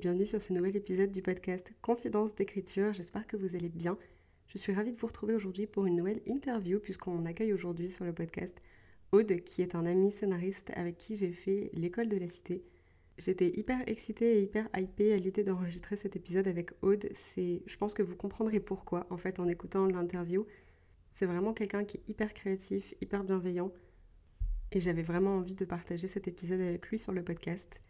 bienvenue sur ce nouvel épisode du podcast Confidence d'écriture. J'espère que vous allez bien. Je suis ravie de vous retrouver aujourd'hui pour une nouvelle interview puisqu'on accueille aujourd'hui sur le podcast Aude qui est un ami scénariste avec qui j'ai fait l'école de la cité. J'étais hyper excitée et hyper hypée à l'idée d'enregistrer cet épisode avec Aude. C'est, je pense que vous comprendrez pourquoi en fait en écoutant l'interview. C'est vraiment quelqu'un qui est hyper créatif, hyper bienveillant et j'avais vraiment envie de partager cet épisode avec lui sur le podcast.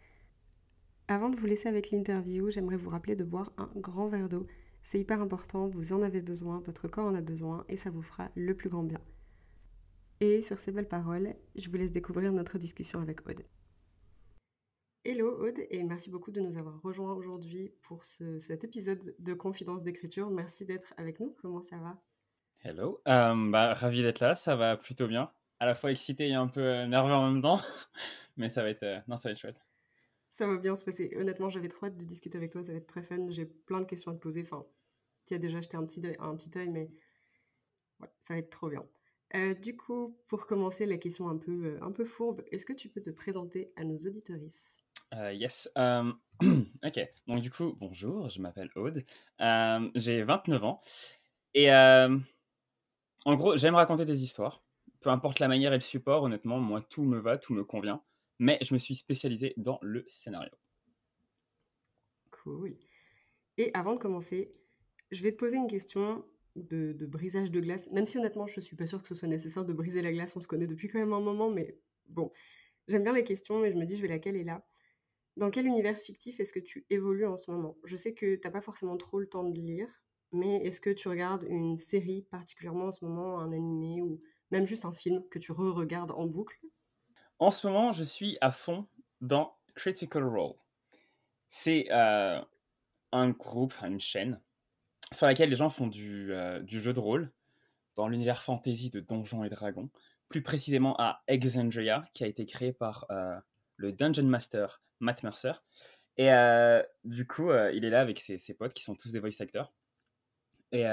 Avant de vous laisser avec l'interview, j'aimerais vous rappeler de boire un grand verre d'eau. C'est hyper important, vous en avez besoin, votre corps en a besoin et ça vous fera le plus grand bien. Et sur ces belles paroles, je vous laisse découvrir notre discussion avec Aude. Hello Aude et merci beaucoup de nous avoir rejoints aujourd'hui pour cet épisode de Confidence d'écriture. Merci d'être avec nous. Comment ça va? Hello, euh, bah, ravi d'être là, ça va plutôt bien. À la fois excité et un peu nerveux en même temps, mais ça va être, euh, non, ça va être chouette. Ça va bien se passer. Honnêtement, j'avais trop hâte de discuter avec toi. Ça va être très fun. J'ai plein de questions à te poser. Enfin, tu as déjà jeté un petit, un petit œil, mais ça va être trop bien. Euh, du coup, pour commencer, la question un peu, euh, un peu fourbe, est-ce que tu peux te présenter à nos auditorices? Euh, Yes. ok. Donc, du coup, bonjour, je m'appelle Aude. J'ai 29 ans. Et en gros, j'aime raconter des histoires. Peu importe la manière et le support, honnêtement, moi, tout me va, tout me convient mais je me suis spécialisé dans le scénario. Cool. Et avant de commencer, je vais te poser une question de, brisage de glace, même si honnêtement, je ne suis pas sûre que ce soit nécessaire de briser la glace, on se connaît depuis quand même un moment, mais bon, j'aime bien les questions et je me dis, je vais laquelle est là. Dans quel univers fictif est-ce que tu évolues en ce moment? Je sais que tu n'as pas forcément trop le temps de lire, mais est-ce que tu regardes une série particulièrement en ce moment, un animé ou même juste un film que tu re-regardes en boucle? En ce moment, je suis à fond dans Critical Role. C'est euh, un groupe, une chaîne, sur laquelle les gens font du, euh, du jeu de rôle dans l'univers fantasy de Donjons et Dragons, plus précisément à Exandria, qui a été créé par euh, le Dungeon Master Matt Mercer. Et du coup, il est là avec ses, potes qui sont tous des voice actors. Et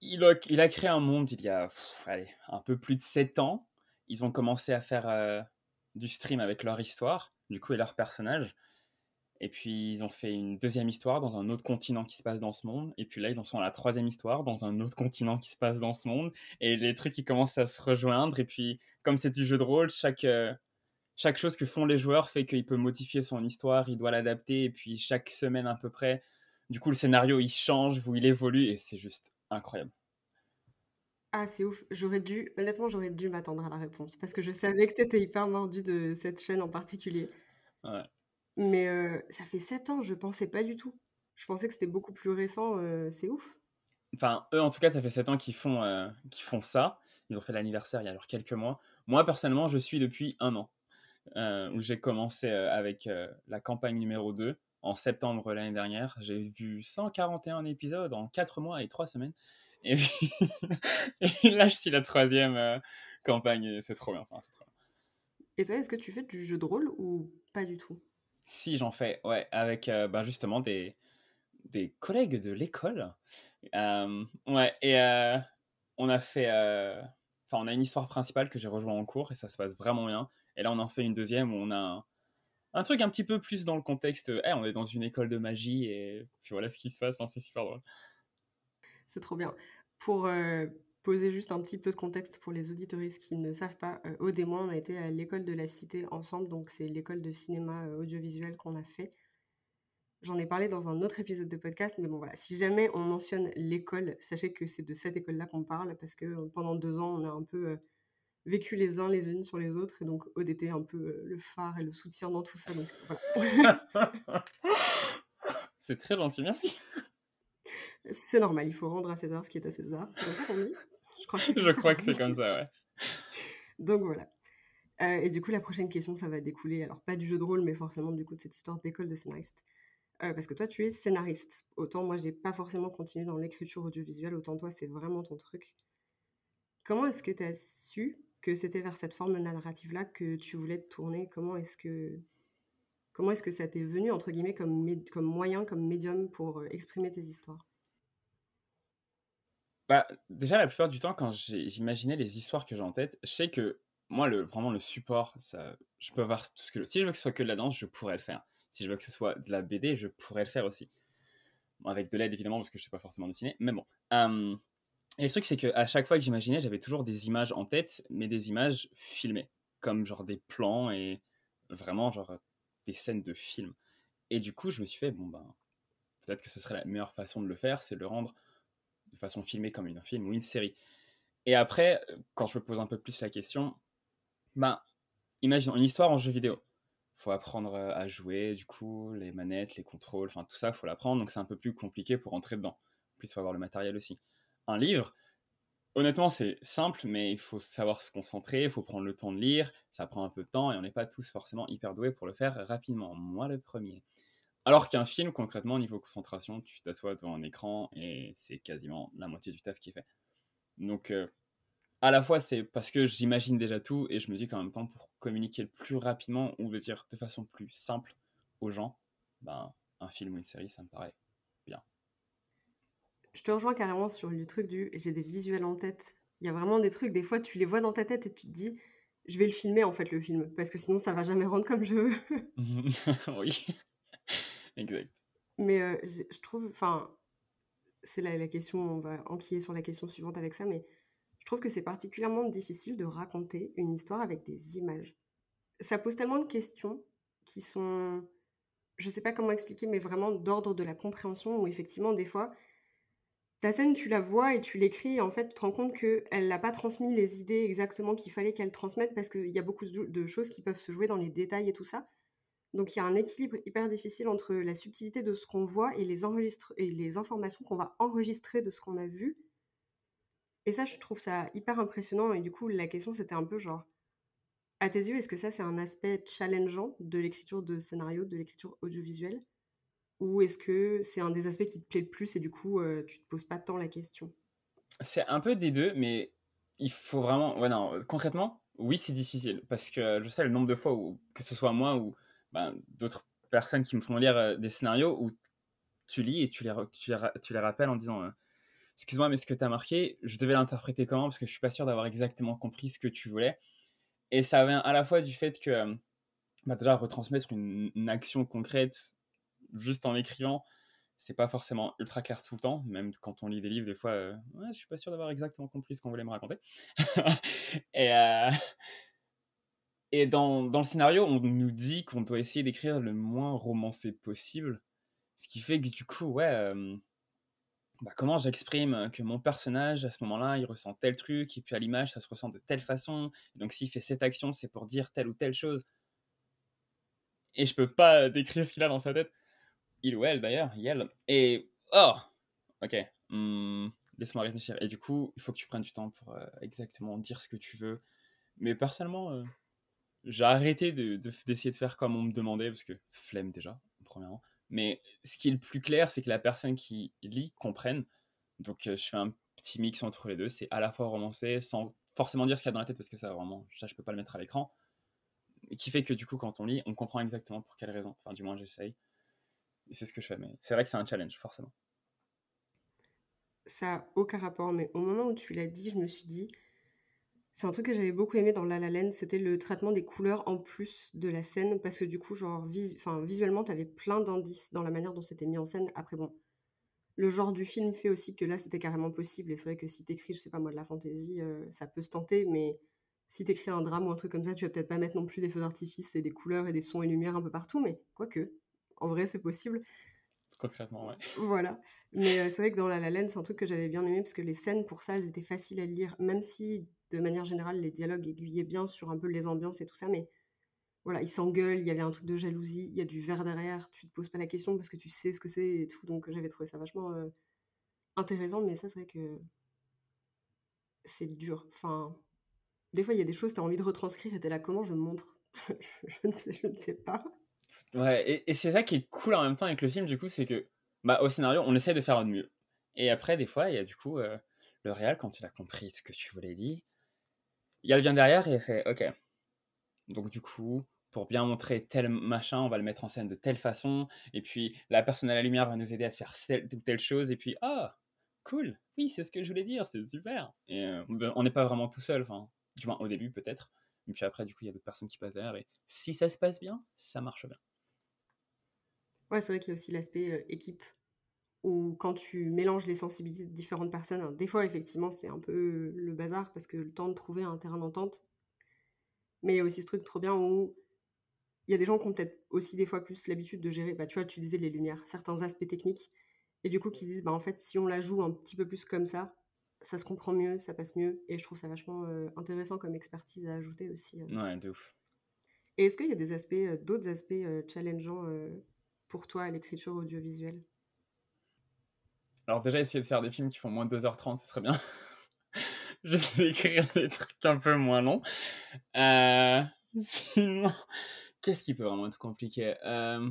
il a, créé un monde il y a un peu plus de 7 ans ils ont commencé à faire euh, du stream avec leur histoire, du coup, et leur personnage. Et puis, ils ont fait une deuxième histoire dans un autre continent qui se passe dans ce monde. Et puis là, ils en sont à la troisième histoire dans un autre continent qui se passe dans ce monde. Et les trucs, ils commencent à se rejoindre. Et puis, comme c'est du jeu de rôle, chaque, euh, chaque chose que font les joueurs fait qu'il peut modifier son histoire, il doit l'adapter. Et puis, chaque semaine à peu près, du coup, le scénario, il change, il évolue. Et c'est juste incroyable. Ah, c'est ouf. J'aurais dû, honnêtement, j'aurais dû m'attendre à la réponse parce que je savais que tu étais hyper mordu de cette chaîne en particulier. Ouais. Mais euh, ça fait 7 ans, je pensais pas du tout. Je pensais que c'était beaucoup plus récent. Euh, c'est ouf. Enfin, eux, en tout cas, ça fait 7 ans qu'ils font, euh, font ça. Ils ont fait l'anniversaire il y a alors quelques mois. Moi, personnellement, je suis depuis un an, où j'ai commencé avec la campagne numéro 2 en septembre l'année dernière. J'ai vu 141 épisodes en 4 mois et 3 semaines. Et puis là, je suis la troisième euh, campagne et c'est trop, bien. Et toi, est-ce que tu fais du jeu de rôle ou pas du tout? Si, j'en fais, ouais, avec euh, ben, justement des, des collègues de l'école. Euh, ouais, et on a fait. Enfin, on a une histoire principale que j'ai rejoint en cours et ça se passe vraiment bien. Et là, on en fait une deuxième où on a un, truc un petit peu plus dans le contexte. Hey, on est dans une école de magie et puis voilà ce qui se passe. c'est super drôle. C'est trop bien. Pour euh, poser juste un petit peu de contexte pour les auditoristes qui ne savent pas, euh, Aude et moi, on a été à l'école de la Cité ensemble, donc c'est l'école de cinéma euh, audiovisuel qu'on a fait. J'en ai parlé dans un autre épisode de podcast, mais bon voilà, si jamais on mentionne l'école, sachez que c'est de cette école-là qu'on parle, parce que pendant deux ans, on a un peu vécu les uns les unes sur les autres, et donc Aude était un peu le phare et le soutien dans tout ça. Donc, c'est très gentil, merci. C'est normal, il faut rendre à César ce qui est à César. C'est comme ça qu'on dit Je crois que c'est, comme, comme ça, ouais. Donc voilà. Euh, et du coup, la prochaine question, ça va découler, alors pas du jeu de rôle, mais forcément du coup de cette histoire d'école de scénariste. parce que toi, tu es scénariste. Autant moi, j'ai pas forcément continué dans l'écriture audiovisuelle, autant toi, c'est vraiment ton truc. Comment est-ce que tu as su que c'était vers cette forme narrative-là que tu voulais te tourner? Comment est-ce que comment est-ce que ça t'est venu entre guillemets comme, comme moyen, comme médium pour exprimer tes histoires? Bah, déjà, la plupart du temps, quand j'imaginais les histoires que j'ai en tête, je sais que moi, le, vraiment, le support, ça, je peux avoir tout ce que. Si je veux que ce soit que de la danse, je pourrais le faire. Si je veux que ce soit de la BD, je pourrais le faire aussi. avec de l'aide, évidemment, parce que je ne sais pas forcément dessiner. Mais bon. et le truc, c'est qu'à chaque fois que j'imaginais, j'avais toujours des images en tête, mais des images filmées. Comme genre des plans et vraiment, genre, des scènes de film. Et du coup, je me suis fait, bon, ben, peut-être que ce serait la meilleure façon de le faire, c'est de le rendre façon filmée comme une film ou une série. Et après, quand je me pose un peu plus la question, ben, imaginons une histoire en jeu vidéo. Faut apprendre à jouer, du coup, les manettes, les contrôles, enfin tout ça, faut l'apprendre, donc c'est un peu plus compliqué pour entrer dedans. En plus, faut avoir le matériel aussi. Un livre, honnêtement, c'est simple, mais il faut savoir se concentrer, il faut prendre le temps de lire, ça prend un peu de temps et on n'est pas tous forcément hyper doués pour le faire rapidement. Moi, le premier. Alors qu'un film, concrètement, niveau concentration, tu t'assois devant un écran et c'est quasiment la moitié du taf qui est fait. Donc, euh, à la fois, c'est parce que j'imagine déjà tout et je me dis qu'en même temps, pour communiquer le plus rapidement, ou veut dire de façon plus simple aux gens, ben, un film ou une série, ça me paraît bien. Je te rejoins carrément sur le truc du j'ai des visuels en tête. Il y a vraiment des trucs, des fois, tu les vois dans ta tête et tu te dis je vais le filmer en fait, le film, parce que sinon ça va jamais rendre comme je veux. oui, Mais euh, je, trouve, enfin, c'est la, la question, on va enquiller sur la question suivante avec ça, mais je trouve que c'est particulièrement difficile de raconter une histoire avec des images. Ça pose tellement de questions qui sont, je sais pas comment expliquer, mais vraiment d'ordre de la compréhension, où effectivement, des fois, ta scène, tu la vois et tu l'écris, et en fait, tu te rends compte qu'elle n'a pas transmis les idées exactement qu'il fallait qu'elle transmette, parce qu'il y a beaucoup de choses qui peuvent se jouer dans les détails et tout ça. Donc il y a un équilibre hyper difficile entre la subtilité de ce qu'on voit et les, et les informations qu'on va enregistrer de ce qu'on a vu, et ça, je trouve ça hyper impressionnant. Et du coup, la question, c'était un peu genre, à tes yeux, est-ce que ça, c'est un aspect challengeant de l'écriture de scénario, de l'écriture audiovisuelle? Ou est-ce que c'est un des aspects qui te plaît le plus et du coup, euh, tu te poses pas tant la question? C'est un peu des deux, mais il faut vraiment. Ouais, non, concrètement, oui, c'est difficile. Parce que je sais le nombre de fois où, que ce soit moi ou ben, d'autres personnes qui me font lire euh, des scénarios où tu lis et tu les, tu les, rappelles en disant. Euh, excuse-moi, mais ce que tu as marqué, je devais l'interpréter comment Parce que je suis pas sûr d'avoir exactement compris ce que tu voulais. Et ça vient à la fois du fait que, euh, bah, déjà, retransmettre une, action concrète juste en écrivant, c'est pas forcément ultra clair tout le temps. Même quand on lit des livres, des fois, je suis pas sûr d'avoir exactement compris ce qu'on voulait me raconter. et, et dans, dans, le scénario, on nous dit qu'on doit essayer d'écrire le moins romancé possible. Ce qui fait que du coup, ouais, bah, comment j'exprime que mon personnage, à ce moment-là, il ressent tel truc, et puis à l'image, ça se ressent de telle façon. donc s'il fait cette action, c'est pour dire telle ou telle chose. Et je peux pas décrire ce qu'il a dans sa tête. Il ou elle, d'ailleurs, elle. Et, oh Ok, hmm, laisse-moi réfléchir. Et du coup, il faut que tu prennes du temps pour exactement dire ce que tu veux. Mais personnellement, j'ai arrêté d'essayer de, de faire comme on me demandait, parce que flemme déjà, premièrement. Mais ce qui est le plus clair, c'est que la personne qui lit comprenne. Donc euh, je fais un petit mix entre les deux. C'est à la fois romancé, sans forcément dire ce qu'il y a dans la tête, parce que ça, vraiment, ça, je peux pas le mettre à l'écran. Qui fait que du coup, quand on lit, on comprend exactement pour quelle raison. Enfin, du moins, j'essaye. Et c'est ce que je fais. Mais c'est vrai que c'est un challenge, forcément. Ça n'a aucun rapport, mais au moment où tu l'as dit, je me suis dit, c'est un truc que j'avais beaucoup aimé dans La La Land, c'était le traitement des couleurs en plus de la scène, parce que du coup, genre, enfin, visuellement, t'avais plein d'indices dans la manière dont c'était mis en scène. Après, bon, le genre du film fait aussi que là, c'était carrément possible, et c'est vrai que si t'écris, je sais pas moi, de la fantaisie, euh, ça peut se tenter, mais si t'écris un drame ou un truc comme ça, tu vas peut-être pas mettre non plus des feux d'artifice et des couleurs et des sons et lumières un peu partout, mais quoique, en vrai, c'est possible. Concrètement, ouais. Voilà. Mais euh, c'est vrai que dans La La Land, c'est un truc que j'avais bien aimé, parce que les scènes, pour ça, elles étaient faciles à lire, même si de manière générale, les dialogues aiguillaient bien sur un peu les ambiances et tout ça, mais voilà, ils s'engueulent, il y avait un truc de jalousie, il y a du verre derrière, tu te poses pas la question parce que tu sais ce que c'est et tout, donc j'avais trouvé ça vachement euh, intéressant, mais ça, c'est vrai que c'est dur. Enfin, des fois, il y a des choses, tu as envie de retranscrire et tu es là, comment je montre? Je, ne sais, je ne sais pas. Ouais, et, et c'est ça qui est cool en même temps avec le film, du coup, c'est que bah, au scénario, on essaie de faire de mieux. Et après, des fois, il y a du coup euh, le réel, quand il a compris ce que tu voulais dire, il vient derrière et il fait Ok. Donc, du coup, pour bien montrer tel machin, on va le mettre en scène de telle façon. Et puis, la personne à la lumière va nous aider à faire telle telle chose. Et puis, ah, cool, oui, c'est ce que je voulais dire, c'est super. Et euh, on n'est pas vraiment tout seul, enfin, du moins au début peut-être. Et puis après, du coup, il y a d'autres personnes qui passent derrière. Et si ça se passe bien, ça marche bien. Ouais, c'est vrai qu'il y a aussi l'aspect euh, équipe où quand tu mélanges les sensibilités de différentes personnes, hein, des fois, effectivement, c'est un peu le bazar parce que le temps de trouver un terrain d'entente. Mais il y a aussi ce truc trop bien où il y a des gens qui ont peut-être aussi des fois plus l'habitude de gérer, bah, tu vois, tu disais les lumières, certains aspects techniques, et du coup qui se disent, bah, en fait, si on la joue un petit peu plus comme ça, ça se comprend mieux, ça passe mieux, et je trouve ça vachement euh, intéressant comme expertise à ajouter aussi. Euh. Ouais, de ouf. Et est-ce qu'il y a des aspects, euh, d'autres aspects challengeants pour toi à l'écriture audiovisuelle? Alors déjà, essayer de faire des films qui font moins de 2h30, ce serait bien. Juste d'écrire des trucs un peu moins longs. Euh, sinon, qu'est-ce qui peut vraiment être compliqué? Euh,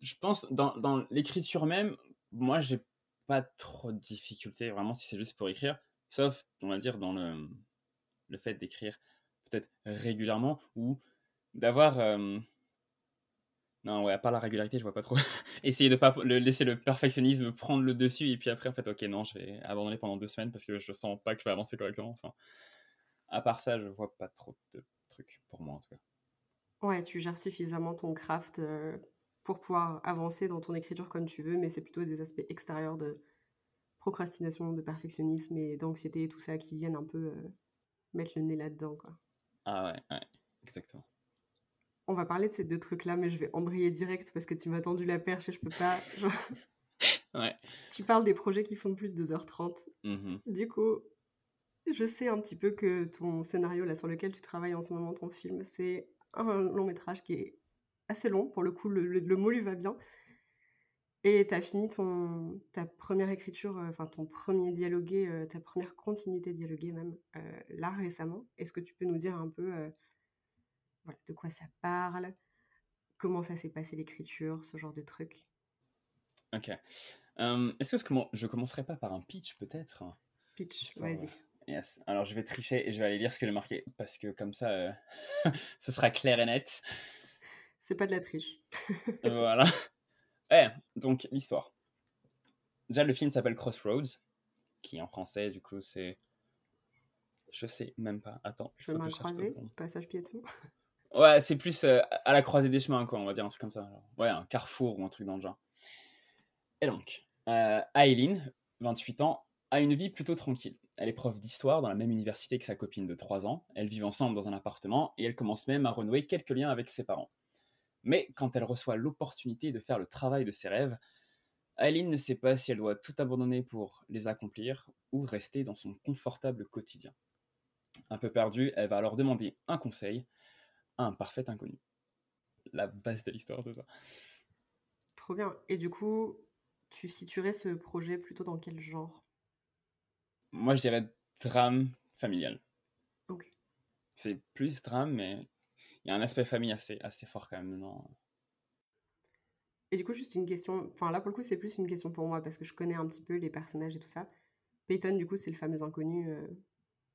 Je pense, dans, dans l'écriture même, moi, j'ai pas trop de difficultés, vraiment, si c'est juste pour écrire. Sauf, on va dire, dans le, le fait d'écrire peut-être régulièrement ou d'avoir... Euh, non, ouais, à part la régularité, je vois pas trop. Essayer de pas laisser le perfectionnisme prendre le dessus et puis après, en fait, ok, non, je vais abandonner pendant deux semaines parce que je sens pas que je vais avancer correctement. Enfin, à part ça, je vois pas trop de trucs pour moi en tout cas. Ouais, tu gères suffisamment ton craft euh, pour pouvoir avancer dans ton écriture comme tu veux, mais c'est plutôt des aspects extérieurs de procrastination, de perfectionnisme et d'anxiété et tout ça qui viennent un peu euh, mettre le nez là-dedans, quoi. Ah ouais, ouais, exactement. On va parler de ces deux trucs-là, mais je vais embrayer direct parce que tu m'as tendu la perche et je peux pas. ouais. Tu parles des projets qui font plus de 2h30. Mmh du coup, je sais un petit peu que ton scénario là sur lequel tu travailles en ce moment, ton film, c'est un long métrage qui est assez long. Pour le coup, le, mot lui va bien. Et tu as fini ton, ta première écriture, euh, enfin ton premier dialogué, euh, ta première continuité dialoguée même, euh, là récemment. Est-ce que tu peux nous dire un peu voilà, de quoi ça parle, comment ça s'est passé l'écriture, ce genre de trucs. Ok. Est-ce que je commencerai pas par un pitch peut-être? Pitch, vas-y. Yes. Alors je vais tricher et je vais aller lire ce que j'ai marqué parce que comme ça, euh, ce sera clair et net. C'est pas de la triche. voilà. Eh, donc l'histoire. Déjà le film s'appelle Crossroads, qui en français du coup c'est, je sais même pas. Attends. Chemin croisé, passage piéton. Ouais, c'est plus euh, à la croisée des chemins, quoi, on va dire un truc comme ça. Ouais, un carrefour ou un truc dans le genre. Et donc, euh, Aileen, 28 ans, a une vie plutôt tranquille. Elle est prof d'histoire dans la même université que sa copine de 3 ans. Elles vivent ensemble dans un appartement et elle commence même à renouer quelques liens avec ses parents. Mais quand elle reçoit l'opportunité de faire le travail de ses rêves, Aileen ne sait pas si elle doit tout abandonner pour les accomplir ou rester dans son confortable quotidien. Un peu perdue, elle va alors demander un conseil un parfait inconnu. La base de l'histoire, de ça. Trop bien. Et du coup, tu situerais ce projet plutôt dans quel genre? Moi, je dirais drame familial. Ok. C'est plus drame, mais il y a un aspect famille assez, assez fort quand même. Non et du coup, juste une question. Enfin, là, pour le coup, c'est plus une question pour moi parce que je connais un petit peu les personnages et tout ça. Peyton, du coup, c'est le fameux inconnu euh,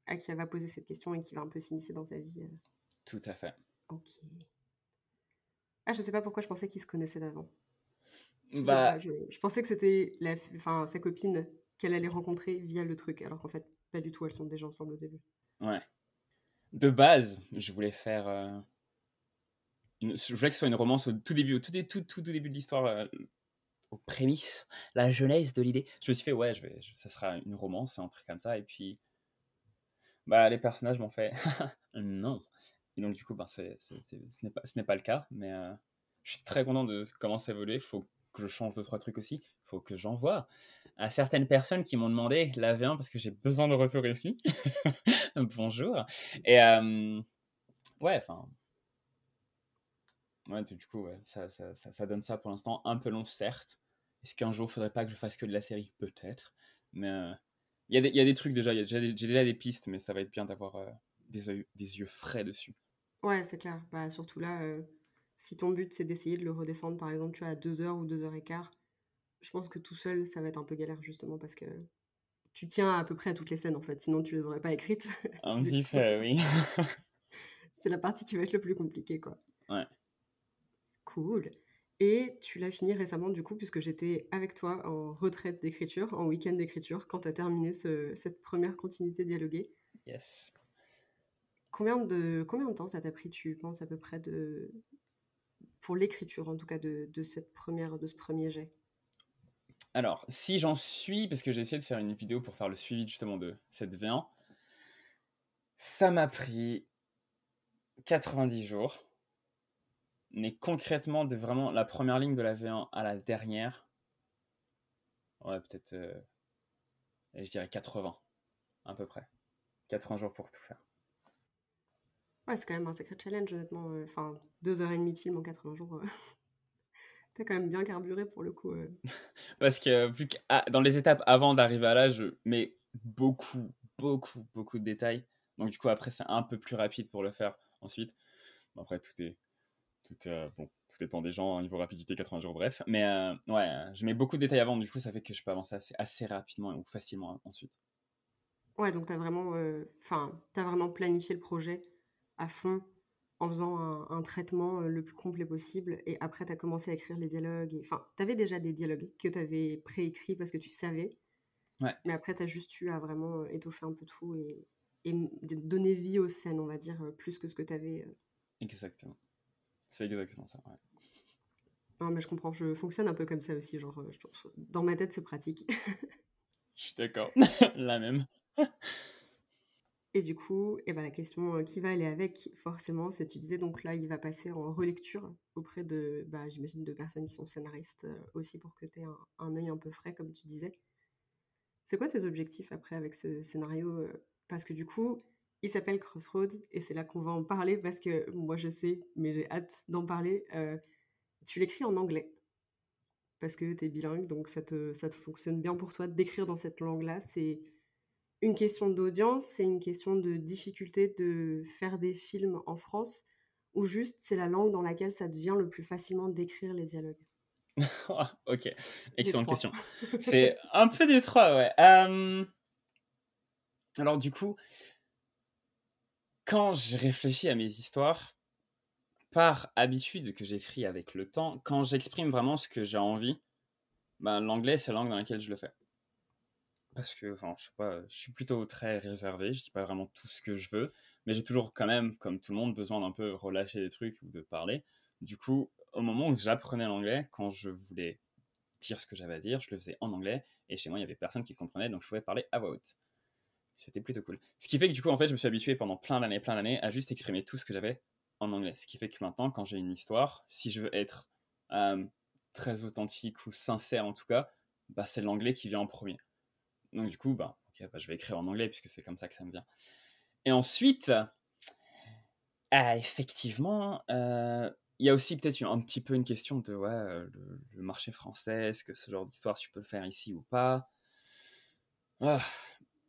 à qui elle va poser cette question et qui va un peu s'immiscer dans sa vie. Euh. Tout à fait. Ok. Ah, je sais pas pourquoi je pensais qu'ils se connaissaient d'avant. Je, bah... je, pensais que c'était la, enfin, sa copine qu'elle allait rencontrer via le truc, alors qu'en fait, pas du tout, elles sont déjà ensemble au début. Ouais. De base, je voulais faire. Euh, une... Je voulais que ce soit une romance au tout début, au tout, tout, tout, tout début de l'histoire, euh, aux prémices, la jeunesse de l'idée. Je me suis fait, ouais, je vais... ça sera une romance, un truc comme ça, et puis. Bah, les personnages m'ont fait non. Et donc, du coup, ben, ce n'est pas, pas, le cas. Mais euh, je suis très content de comment ça évolue. Il faut que je change deux, trois trucs aussi. Il faut que j'envoie à certaines personnes qui m'ont demandé la V1 parce que j'ai besoin de retour ici. Bonjour. Et euh, ouais, enfin. Ouais, du coup, ça, ça, ça, donne ça pour l'instant. Un peu long, certes. Est-ce qu'un jour, il faudrait pas que je fasse que de la série? Peut-être. Mais euh, il y, y, a des trucs déjà. J'ai déjà, déjà, des pistes, mais ça va être bien d'avoir des, des yeux frais dessus. Ouais, c'est clair. Bah, surtout là, euh, si ton but c'est d'essayer de le redescendre, par exemple, tu as à 2 heures ou 2 heures et quart, je pense que tout seul, ça va être un peu galère justement parce que tu tiens à peu près à toutes les scènes en fait, sinon tu les aurais pas écrites. Un petit peu, oui. c'est la partie qui va être le plus compliquée, quoi. Ouais. Cool. Et tu l'as fini récemment, du coup, puisque j'étais avec toi en retraite d'écriture, en week-end d'écriture, quand tu as terminé cette première continuité dialoguée. Yes. Combien de, combien de temps ça t'a pris, tu penses, à peu près, de, pour l'écriture, en tout cas, de, de, cette première, de ce premier jet? Alors, si j'en suis, parce que j'ai essayé de faire une vidéo pour faire le suivi justement de cette V1, ça m'a pris 90 jours. Mais concrètement, de vraiment la première ligne de la V1 à la dernière, ouais, peut-être, euh, je dirais 80, à peu près. 80 jours pour tout faire. Ouais, c'est quand même un sacré challenge, honnêtement. Euh, enfin, deux heures et demie de film en 80 jours. Euh. T'as quand même bien carburé pour le coup. Parce que vu que dans les étapes avant d'arriver à là, je mets beaucoup, beaucoup, beaucoup de détails. Donc du coup, après, c'est un peu plus rapide pour le faire ensuite. après, tout est tout, euh, bon, tout dépend des gens, hein, niveau rapidité, 80 jours, bref. Mais euh, ouais, je mets beaucoup de détails avant, du coup, ça fait que je peux avancer assez, assez rapidement ou facilement ensuite. Ouais, donc tu as, vraiment, euh, as vraiment planifié le projet à fond en faisant un, traitement le plus complet possible. Et après, tu as commencé à écrire les dialogues. Enfin, tu avais déjà des dialogues que tu avais préécrits parce que tu savais. Ouais. Mais après, tu as juste eu à vraiment étoffer un peu tout et, et donner vie aux scènes, on va dire, plus que ce que tu avais. Exactement. C'est exactement ça, ouais. Non, mais je comprends, je fonctionne un peu comme ça aussi. Genre, euh, dans ma tête, c'est pratique. je suis d'accord, la même. Et du coup, eh ben, la question euh, qui va aller avec, forcément, c'est tu disais donc là, il va passer en relecture auprès de, bah, j'imagine, de personnes qui sont scénaristes euh, aussi pour que tu aies un, œil un peu frais, comme tu disais. C'est quoi tes objectifs après avec ce scénario Parce que du coup, il s'appelle Crossroads et c'est là qu'on va en parler parce que moi je sais, mais j'ai hâte d'en parler. Euh, tu l'écris en anglais parce que tu es bilingue, donc ça te, ça fonctionne bien pour toi d'écrire dans cette langue-là. C'est une question d'audience, c'est une question de difficulté de faire des films en France ou juste c'est la langue dans laquelle ça devient le plus facilement d'écrire les dialogues? ok, excellente question. C'est un peu des trois, ouais. Euh, alors du coup, quand je réfléchis à mes histoires, par habitude que j'écris avec le temps, quand j'exprime vraiment ce que j'ai envie, ben, l'anglais, c'est la langue dans laquelle je le fais. Parce que, enfin, je sais pas, je suis plutôt très réservé, je dis pas vraiment tout ce que je veux, mais j'ai toujours quand même, comme tout le monde, besoin d'un peu relâcher des trucs ou de parler. Du coup, au moment où j'apprenais l'anglais, quand je voulais dire ce que j'avais à dire, je le faisais en anglais, et chez moi, il y avait personne qui comprenait, donc je pouvais parler à voix haute. C'était plutôt cool. Ce qui fait que du coup, en fait, je me suis habitué pendant plein d'années, plein d'années à juste exprimer tout ce que j'avais en anglais. Ce qui fait que maintenant, quand j'ai une histoire, si je veux être euh, très authentique ou sincère en tout cas, bah, c'est l'anglais qui vient en premier. Donc du coup, bah, bah, je vais écrire en anglais puisque c'est comme ça que ça me vient. Et ensuite, ah, effectivement, euh, il y a aussi peut-être un petit peu une question de ouais, euh, le, marché français, est-ce que ce genre d'histoire, tu peux le faire ici ou pas? Ah,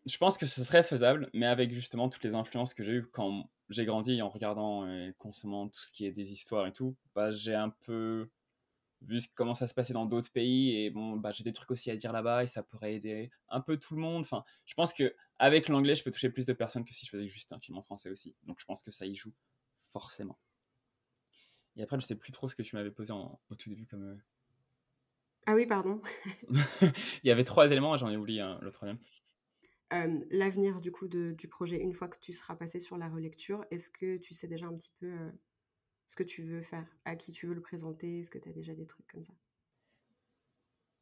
je pense que ce serait faisable, mais avec justement toutes les influences que j'ai eues quand j'ai grandi en regardant et consommant tout ce qui est des histoires et tout, bah, j'ai un peu vu comment ça se passait dans d'autres pays et bon, bah, j'ai des trucs aussi à dire là-bas et ça pourrait aider un peu tout le monde. Enfin, je pense que avec l'anglais, je peux toucher plus de personnes que si je faisais juste un film en français aussi. Donc je pense que ça y joue forcément. Et après, je sais plus trop ce que tu m'avais posé au tout début comme. Euh, ah oui, pardon. Il y avait trois éléments, j'en ai oublié le troisième l'avenir du coup du projet une fois que tu seras passé sur la relecture Est-ce que tu sais déjà un petit peu ce que tu veux faire À qui tu veux le présenter Est-ce que tu as déjà des trucs comme ça?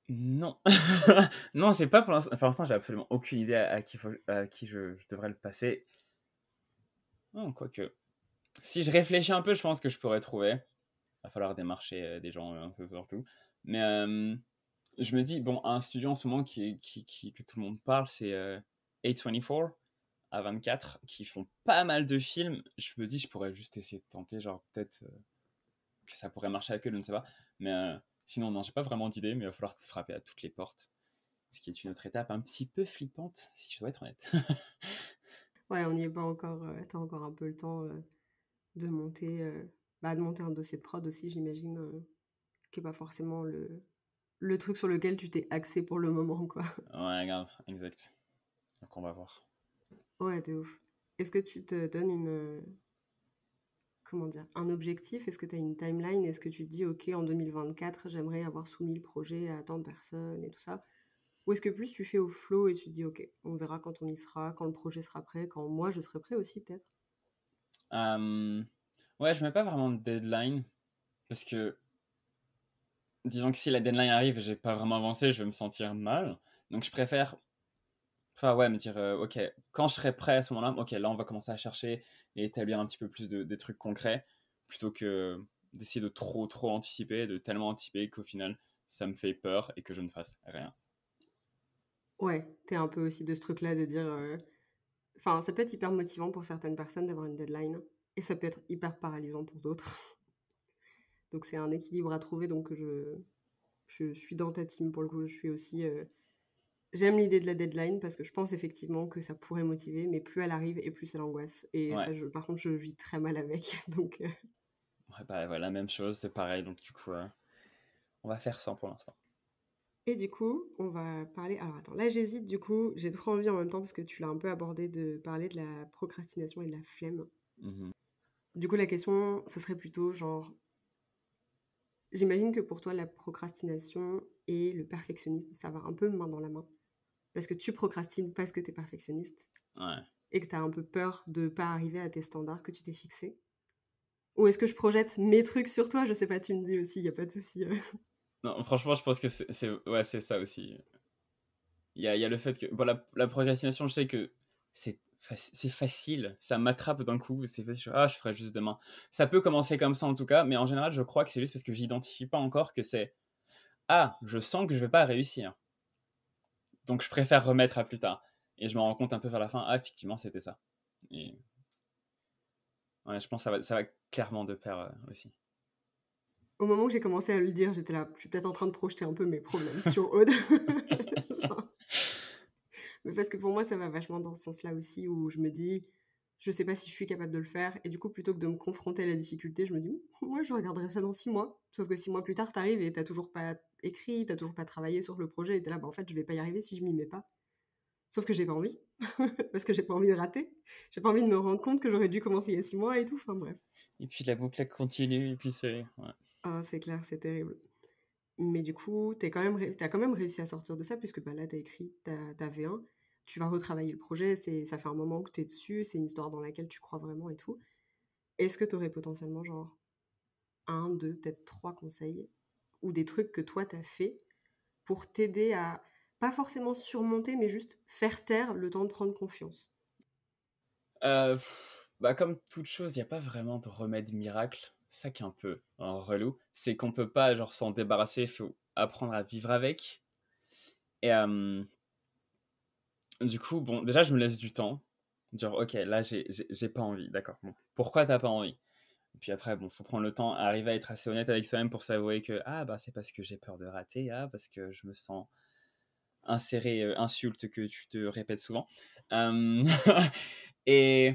Non. non, c'est pas pour l'instant. J'ai absolument aucune idée à, qui, à qui je, devrais le passer. Non, quoique. Si je réfléchis un peu, je pense que je pourrais trouver. Il va falloir démarcher des gens un peu partout. Mais je me dis, bon, un studio en ce moment qui, qui, que tout le monde parle, c'est a24 à 24 qui font pas mal de films. Je me dis, je pourrais juste essayer de tenter, genre peut-être euh, que ça pourrait marcher avec eux, je ne sais pas. Mais euh, sinon, non, j'ai pas vraiment d'idée, mais il va falloir frapper à toutes les portes. Ce qui est une autre étape un petit peu flippante, si je dois être honnête. ouais, on n'y est pas encore. Euh, T'as encore un peu le temps de monter bah, de monter un dossier de prod aussi, j'imagine, qui n'est pas forcément le, le truc sur lequel tu t'es axé pour le moment, quoi. Ouais, grave, exact. Donc on va voir. Ouais, de ouf. Est-ce que tu te donnes une. Comment dire Un objectif? Est-ce que tu as une timeline? Est-ce que tu te dis, OK, en 2024, j'aimerais avoir soumis le projet à tant de personnes et tout ça? Ou est-ce que plus tu fais au flow et tu te dis, OK, on verra quand on y sera, quand le projet sera prêt, quand moi je serai prêt aussi, peut-être? Ouais, je mets pas vraiment de deadline parce que disons que si la deadline arrive et j'ai pas vraiment avancé, je vais me sentir mal. Donc je préfère Enfin, ouais, me dire, euh, ok, quand je serai prêt à ce moment-là, ok, là, on va commencer à chercher et établir un petit peu plus de, des trucs concrets, plutôt que d'essayer de trop, trop anticiper, de tellement anticiper qu'au final, ça me fait peur et que je ne fasse rien. Ouais, t'es un peu aussi de ce truc-là de dire. Euh, enfin, ça peut être hyper motivant pour certaines personnes d'avoir une deadline, et ça peut être hyper paralysant pour d'autres. donc, c'est un équilibre à trouver, donc je, je suis dans ta team pour le coup, je suis aussi. Euh, J'aime l'idée de la deadline parce que je pense effectivement que ça pourrait motiver, mais plus elle arrive et plus elle angoisse. Et ça, je, par contre, je vis très mal avec. Donc, euh. ouais, bah, la même chose, c'est pareil. Donc, du coup, euh, on va faire ça pour l'instant. Et du coup, on va parler. Alors, attends, là, j'hésite. Du coup, j'ai trop envie en même temps parce que tu l'as un peu abordé de parler de la procrastination et de la flemme. Mmh du coup, la question, ce serait plutôt genre. J'imagine que pour toi, la procrastination et le perfectionnisme, ça va un peu main dans la main parce que tu procrastines parce que tu es perfectionniste et que tu as un peu peur de ne pas arriver à tes standards que tu t'es fixés Ou est-ce que je projette mes trucs sur toi? Je sais pas, tu me dis aussi, il n'y a pas de souci. Euh. Non, franchement, je pense que c'est ouais, ça aussi. Il y a, y a, le fait que bon, la, la, procrastination, je sais que c'est c'est facile, ça m'attrape d'un coup, c'est facile, ah, je ferai juste demain. Ça peut commencer comme ça en tout cas, mais en général, je crois que c'est juste parce que j'identifie pas encore que c'est ah, je sens que je vais pas réussir. Donc je préfère remettre à plus tard. Et je me rends compte un peu vers la fin, ah, effectivement, c'était ça. Et je pense que ça va, ça va clairement de pair euh, aussi. Au moment où j'ai commencé à le dire, j'étais là, je suis peut-être en train de projeter un peu mes problèmes sur Aude. Mais parce que pour moi, ça va vachement dans ce sens-là aussi, où je me dis, je sais pas si je suis capable de le faire. Et du coup, plutôt que de me confronter à la difficulté, je me dis, moi, je regarderai ça dans six mois. Sauf que six mois plus tard, t'arrives et t'as toujours pas écrit, t'as toujours pas travaillé sur le projet, et t'es là, bah, en fait, je vais pas y arriver si je m'y mets pas. Sauf que j'ai pas envie, parce que j'ai pas envie de rater. J'ai pas envie de me rendre compte que j'aurais dû commencer il y a six mois et tout. Enfin bref. Et puis la boucle continue, et puis c'est. Ah, c'est clair, c'est terrible. Mais du coup, t'as quand, même as quand même réussi à sortir de ça, puisque bah, là, t'as écrit ta, ta V1 tu vas retravailler le projet, c'est ça fait un moment que tu es dessus, c'est une histoire dans laquelle tu crois vraiment et tout. Est-ce que tu aurais potentiellement genre un, deux, peut-être trois conseils ou des trucs que toi tu as fait pour t'aider à pas forcément surmonter, mais juste faire taire le temps de prendre confiance? Euh, bah Comme toute chose, il n'y a pas vraiment de remède miracle. Ça qui est un peu un relou, c'est qu'on peut pas genre s'en débarrasser, il faut apprendre à vivre avec. Et, du coup, bon, déjà, je me laisse du temps. Dire, ok, là, j'ai pas envie, d'accord. Pourquoi t'as pas envie? Puis après, bon, faut prendre le temps, arriver à être assez honnête avec soi-même pour s'avouer que, ah, bah, c'est parce que j'ai peur de rater, ah, parce que je me sens inséré, euh, insulte que tu te répètes souvent. et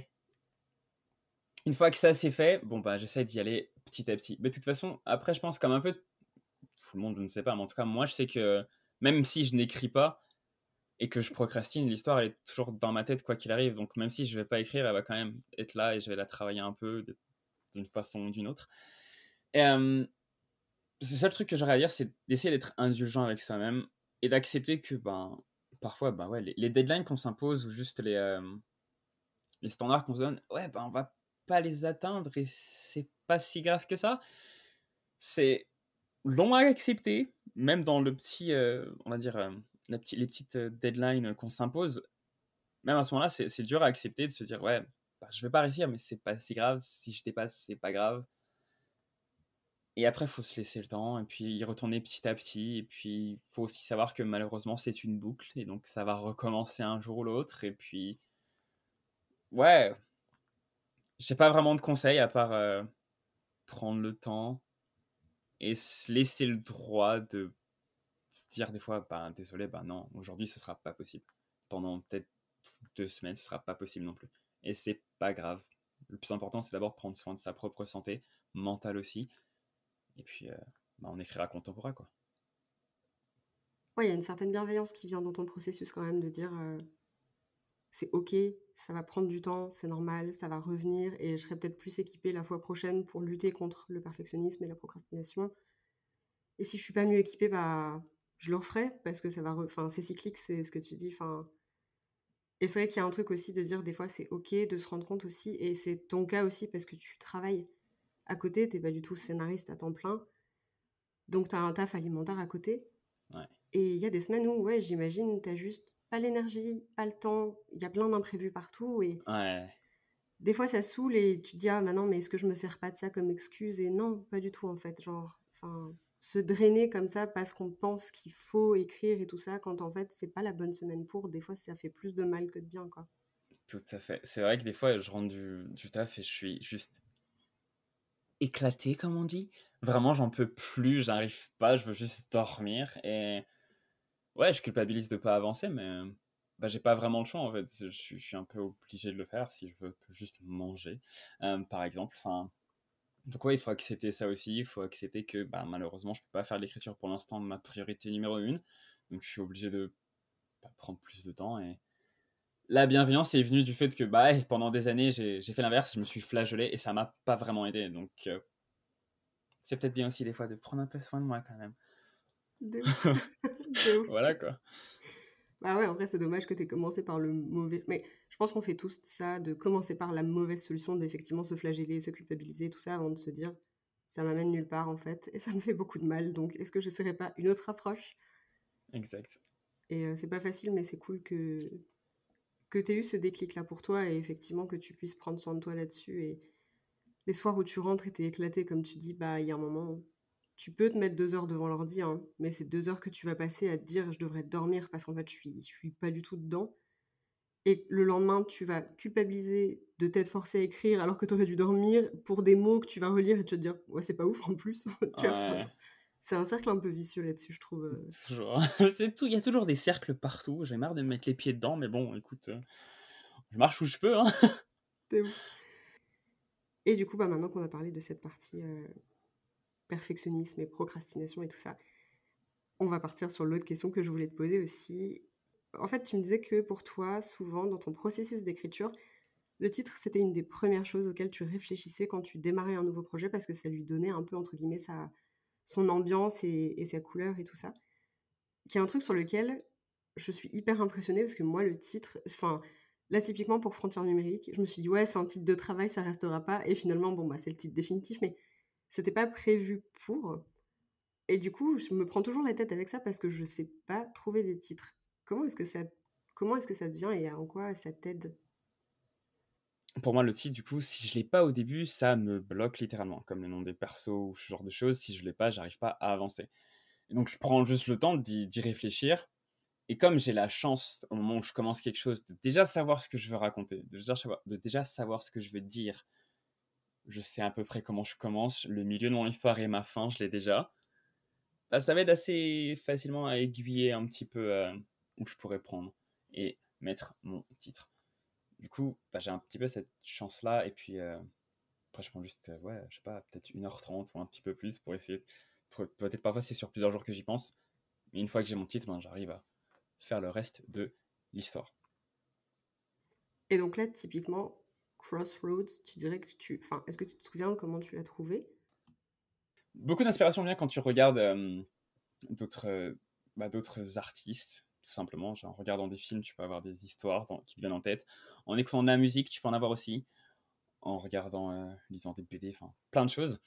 une fois que ça c'est fait, bon, bah, j'essaie d'y aller petit à petit. Mais de toute façon, après, je pense comme un peu tout le monde, je ne sais pas, mais en tout cas, moi, je sais que même si je n'écris pas, et que je procrastine, l'histoire elle est toujours dans ma tête quoi qu'il arrive. Donc même si je vais pas écrire, elle va quand même être là et je vais la travailler un peu d'une façon ou d'une autre. Et euh, le truc que j'aurais à dire, c'est d'essayer d'être indulgent avec soi-même et d'accepter que ben parfois ben ouais les, deadlines qu'on s'impose ou juste les euh, les standards qu'on se donne, ouais ben on va pas les atteindre et c'est pas si grave que ça. C'est long à accepter, même dans le petit, euh, on va dire les petites euh, deadlines qu'on s'impose, même à ce moment-là, c'est dur à accepter de se dire ouais, bah, je vais pas réussir, mais c'est pas si grave. Si je dépasse, c'est pas grave. Et après, il faut se laisser le temps et puis y retourner petit à petit. Et puis, il faut aussi savoir que malheureusement, c'est une boucle et donc ça va recommencer un jour ou l'autre. Et puis, ouais, j'ai pas vraiment de conseils à part euh, prendre le temps et se laisser le droit de dire des fois, bah, désolé, bah non, aujourd'hui ce sera pas possible. Pendant peut-être deux semaines, ce sera pas possible non plus. Et c'est pas grave. Le plus important, c'est d'abord prendre soin de sa propre santé mental aussi. Et puis, bah, on écrira pourra, quoi. Ouais, il y a une certaine bienveillance qui vient dans ton processus quand même de dire c'est ok, ça va prendre du temps, c'est normal, ça va revenir et je serai peut-être plus équipée la fois prochaine pour lutter contre le perfectionnisme et la procrastination. Et si je suis pas mieux équipée, bah je le referai parce que ça va, enfin c'est cyclique, c'est ce que tu dis. Enfin, et c'est vrai qu'il y a un truc aussi de dire des fois c'est ok de se rendre compte aussi et c'est ton cas aussi parce que tu travailles à côté, t'es pas du tout scénariste à temps plein, donc tu as un taf alimentaire à côté. Et il y a des semaines où, ouais, j'imagine, tu as juste pas l'énergie, pas le temps, il y a plein d'imprévus partout. Et des fois, ça saoule et tu te dis, ah, maintenant, mais est-ce que je me sers pas de ça comme excuse? Et non, pas du tout, en fait. Genre, enfin, se drainer comme ça parce qu'on pense qu'il faut écrire et tout ça, quand en fait, c'est pas la bonne semaine pour, des fois, ça fait plus de mal que de bien, quoi. Tout à fait. C'est vrai que des fois, je rentre du, du taf et je suis juste éclaté, comme on dit. Vraiment, j'en peux plus, j'arrive pas, je veux juste dormir. Et ouais, je culpabilise de pas avancer, mais bah, j'ai pas vraiment le choix en fait. Je, suis un peu obligé de le faire si je veux juste manger, par exemple. Enfin, donc ouais, il faut accepter ça aussi. Il faut accepter que bah, malheureusement, je peux pas faire l'écriture pour l'instant ma priorité numéro une. Donc je suis obligé de bah, prendre plus de temps et la bienveillance est venue du fait que bah, pendant des années, j'ai fait l'inverse, je me suis flageolé et ça m'a pas vraiment aidé. Donc, c'est peut-être bien aussi des fois de prendre un peu soin de moi quand même. voilà quoi. Bah ouais, en vrai, c'est dommage que tu aies commencé par le mauvais. Mais je pense qu'on fait tous ça, de commencer par la mauvaise solution, d'effectivement se flageller, se culpabiliser, tout ça, avant de se dire ça m'amène nulle part en fait, et ça me fait beaucoup de mal, donc est-ce que j'essaierai pas une autre approche? Exact. Et c'est pas facile, mais c'est cool que, que tu aies eu ce déclic-là pour toi, et effectivement que tu puisses prendre soin de toi là-dessus. Et les soirs où tu rentres et t'es éclaté, comme tu dis, bah il y a un moment, tu peux te mettre deux heures devant l'ordi, hein, mais c'est deux heures que tu vas passer à te dire je devrais dormir parce qu'en fait je suis, je suis pas du tout dedans. Et le lendemain, tu vas culpabiliser de t'être forcé à écrire alors que tu aurais dû dormir pour des mots que tu vas relire et tu vas te dire ouais c'est pas ouf en plus. c'est un cercle un peu vicieux là-dessus, je trouve. Euh. Toujours. tout. Il y a toujours des cercles partout. J'ai marre de me mettre les pieds dedans, mais bon, écoute, euh, je marche où je peux. Hein. Et du coup, bah, maintenant qu'on a parlé de cette partie euh, perfectionnisme et procrastination et tout ça. On va partir sur l'autre question que je voulais te poser aussi. En fait, tu me disais que pour toi, souvent, dans ton processus d'écriture, le titre, c'était une des premières choses auxquelles tu réfléchissais quand tu démarrais un nouveau projet parce que ça lui donnait un peu, entre guillemets, sa, son ambiance et, et sa couleur et tout ça. Qui est un truc sur lequel je suis hyper impressionnée parce que moi, le titre, enfin, là, typiquement pour Frontières numériques, je me suis dit, ouais, c'est un titre de travail, ça restera pas. Et finalement, bon, bah, c'est le titre définitif, mais c'était pas prévu pour. Et du coup, je me prends toujours la tête avec ça parce que je sais pas trouver des titres. Comment est-ce que ça, comment est-ce que ça devient et en quoi ça t'aide? Pour moi, le titre, du coup, si je l'ai pas au début, ça me bloque littéralement, comme le nom des persos ou ce genre de choses. Si je l'ai pas, j'arrive pas à avancer. Et donc, je prends juste le temps d'y réfléchir. Et comme j'ai la chance, au moment où je commence quelque chose, de déjà savoir ce que je veux raconter, de déjà savoir, de déjà savoir ce que je veux dire, je sais à peu près comment je commence, le milieu de mon histoire et ma fin, je l'ai déjà. Bah, ça m'aide assez facilement à aiguiller un petit peu euh, où je pourrais prendre et mettre mon titre. Du coup, bah, j'ai un petit peu cette chance-là, et puis après, je prends juste, euh, ouais, je sais pas, peut-être 1h30 ou un petit peu plus pour essayer. Peut-être parfois c'est sur plusieurs jours que j'y pense, mais une fois que j'ai mon titre, ben, j'arrive à faire le reste de l'histoire. Et donc là, typiquement, Crossroads, tu dirais que tu. Enfin, est-ce que tu te souviens comment tu l'as trouvé? Beaucoup d'inspiration vient quand tu regardes euh, d'autres euh, bah, artistes, tout simplement. Genre, en regardant des films, tu peux avoir des histoires qui te viennent en tête. En écoutant de la musique, tu peux en avoir aussi. En regardant, euh, lisant des BD, enfin, plein de choses.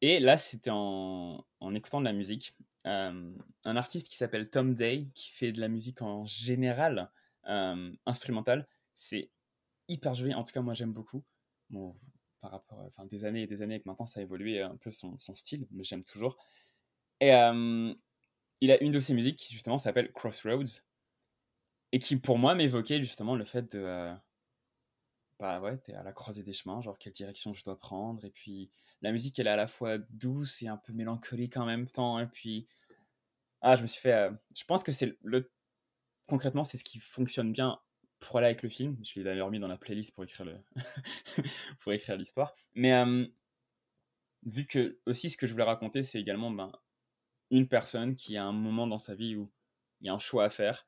Et là, c'était en, en, écoutant de la musique. un artiste qui s'appelle Tom Day, qui fait de la musique en général instrumentale. C'est hyper joli. En tout cas, moi, j'aime beaucoup. Par rapport, enfin, des années et des années que maintenant, ça a évolué un peu son, style, mais j'aime toujours. Et il a une de ses musiques qui, justement, s'appelle Crossroads. Et qui, pour moi, m'évoquait justement le fait de. Euh, bah ouais, t'es à la croisée des chemins, genre quelle direction je dois prendre. Et puis, la musique, elle est à la fois douce et un peu mélancolique en même temps. Et puis. Ah, je me suis fait. je pense que c'est le. Concrètement, c'est ce qui fonctionne bien pour aller avec le film. Je l'ai d'ailleurs mis dans la playlist pour écrire le pour écrire l'histoire. Mais vu que aussi ce que je voulais raconter, c'est également ben, une personne qui a un moment dans sa vie où il y a un choix à faire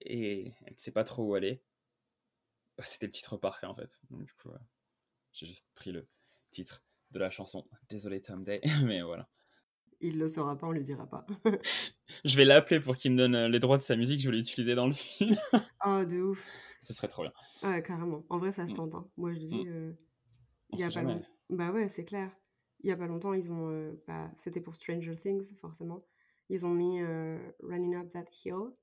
et elle ne sait pas trop où aller. Bah, c'était le titre parfait en fait. Donc, du coup, j'ai juste pris le titre de la chanson. Désolé Tom Day, mais voilà. Il le saura pas, on lui dira pas. je vais l'appeler pour qu'il me donne euh, les droits de sa musique, je vais l'utiliser dans le film. oh, de ouf. Ce serait trop bien. Ouais, carrément. En vrai, ça se mm. tente. Hein. Moi, je dis, mm. euh, il y a pas longtemps. Bah ouais, c'est clair. Il y a pas longtemps, ils ont. Euh, bah, C'était pour Stranger Things, forcément. Ils ont mis Running Up That Hill,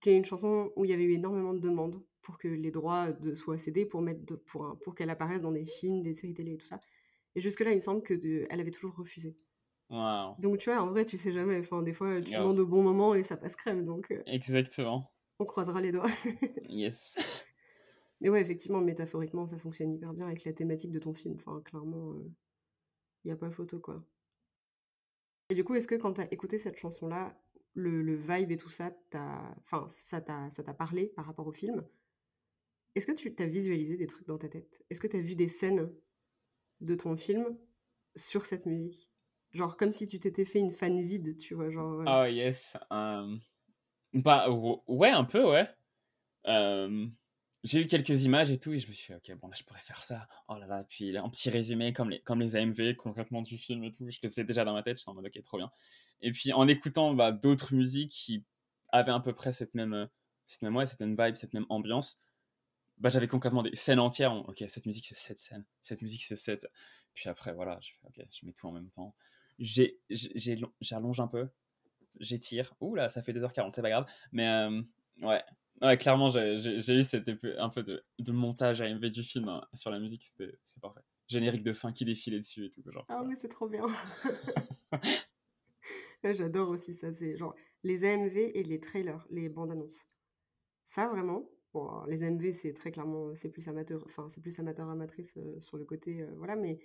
qui est une chanson où il y avait eu énormément de demandes pour que les droits de, soient cédés pour, mettre pour, pour qu'elle apparaisse dans des films, des séries télé et tout ça. Et jusque-là, il me semble que elle avait toujours refusé. Donc tu vois, en vrai, tu sais jamais. Enfin, des fois, tu demandes au bon moment et ça passe crème. Donc, euh, Exactement. On croisera les doigts. yes. Mais ouais, effectivement, métaphoriquement, ça fonctionne hyper bien avec la thématique de ton film. Enfin, clairement, il euh, n'y a pas photo, quoi. Et du coup, est-ce que quand tu as écouté cette chanson-là, le, le, vibe et tout ça, enfin, ça t'a parlé par rapport au film? Est-ce que tu t'as visualisé des trucs dans ta tête? Est-ce que tu as vu des scènes de ton film sur cette musique? Genre comme si tu t'étais fait une fan vide, tu vois. Genre, Oh yes. Bah, ouais, un peu, ouais. J'ai eu quelques images et tout, et je me suis dit, ok, bon, là, je pourrais faire ça. Oh là là, puis un petit résumé comme les, comme les AMV concrètement du film et tout. Je le faisais déjà dans ma tête, j'étais en mode, ok, trop bien. Et puis en écoutant bah, d'autres musiques qui avaient à peu près cette même, cette même, ouais, cette même vibe, cette même ambiance, bah, j'avais concrètement des scènes entières. Ok, cette musique, c'est cette scène. Cette musique, c'est cette. Puis après, voilà, je, ok, je mets tout en même temps j'allonge un peu, j'étire. Ouh là, ça fait 2h40, c'est pas grave. Mais euh, ouais. ouais, clairement, j'ai eu cet un peu de, de montage AMV du film hein, sur la musique, c'est parfait. Générique de fin qui défilait dessus et tout. Genre, ah, mais c'est trop bien. J'adore aussi ça. C'est genre les AMV et les trailers, les bandes annonces. Ça, vraiment, bon, les AMV, c'est très clairement, c'est plus amateur, enfin, c'est plus amateur amatrice euh, sur le côté, euh, voilà, mais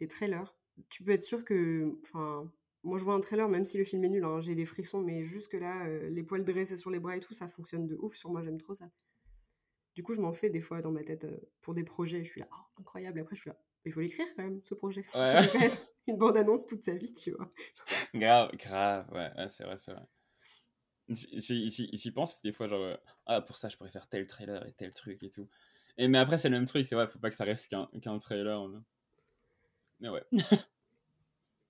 les trailers, tu peux être sûr que. Enfin, moi, je vois un trailer, même si le film est nul, hein, j'ai des frissons, mais jusque-là, euh, les poils dressés sur les bras et tout, ça fonctionne de ouf sur moi, j'aime trop ça. Du coup, je m'en fais des fois dans ma tête euh, pour des projets. Je suis là, oh, incroyable. Après, je suis là, il faut l'écrire quand même, ce projet. Ça peut être une bande-annonce toute sa vie, tu vois. grave, grave, ouais, c'est vrai, c'est vrai. J'y pense des fois, genre, euh, ah, pour ça, je pourrais faire tel trailer et tel truc et tout. Et, mais après, c'est le même truc, c'est vrai, faut pas que ça reste qu'un trailer. Mais ouais.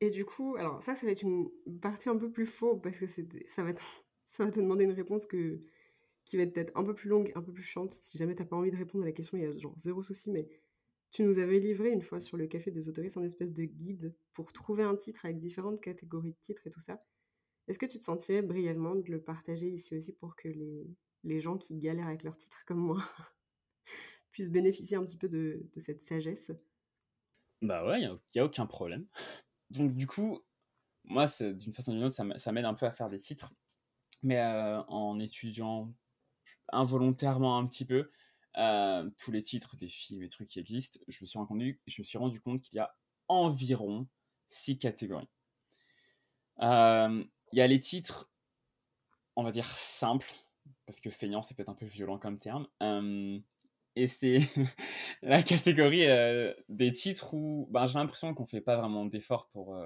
Et du coup, alors ça, ça va être une partie un peu plus faux parce que ça va, être, ça va te demander une réponse que, qui va être peut-être un peu plus longue, un peu plus chiante. Si jamais t'as pas envie de répondre à la question, il y a genre zéro souci, mais tu nous avais livré une fois sur le Café des autoristes un espèce de guide pour trouver un titre avec différentes catégories de titres et tout ça. Est-ce que tu te sentirais brièvement de le partager ici aussi pour que les, les gens qui galèrent avec leurs titres comme moi puissent bénéficier un petit peu de, de cette sagesse? Bah ouais, il n'y a, aucun problème. Donc du coup, moi, d'une façon ou d'une autre, ça m'aide un peu à faire des titres. Mais euh, en étudiant involontairement un petit peu euh, tous les titres des films et trucs qui existent, je me suis rendu, je me suis rendu compte qu'il y a environ six catégories. Euh, il y a les titres, on va dire simples, parce que feignant, c'est peut-être un peu violent comme terme. Et c'est la catégorie des titres où ben, j'ai l'impression qu'on fait pas vraiment d'effort pour,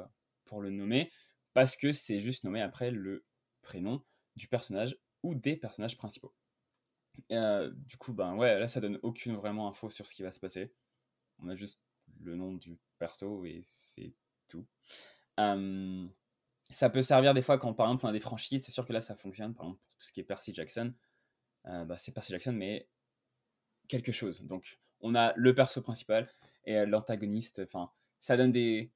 pour le nommer, parce que c'est juste nommé après le prénom du personnage ou des personnages principaux. Du coup, ben ouais, là ça donne aucune vraiment info sur ce qui va se passer. On a juste le nom du perso et c'est tout. ça peut servir des fois quand par exemple on a des franchises, c'est sûr que là ça fonctionne. Par exemple, tout ce qui est Percy Jackson, bah, c'est Percy Jackson, mais quelque chose. Donc, on a le perso principal et l'antagoniste. Enfin, ça donne des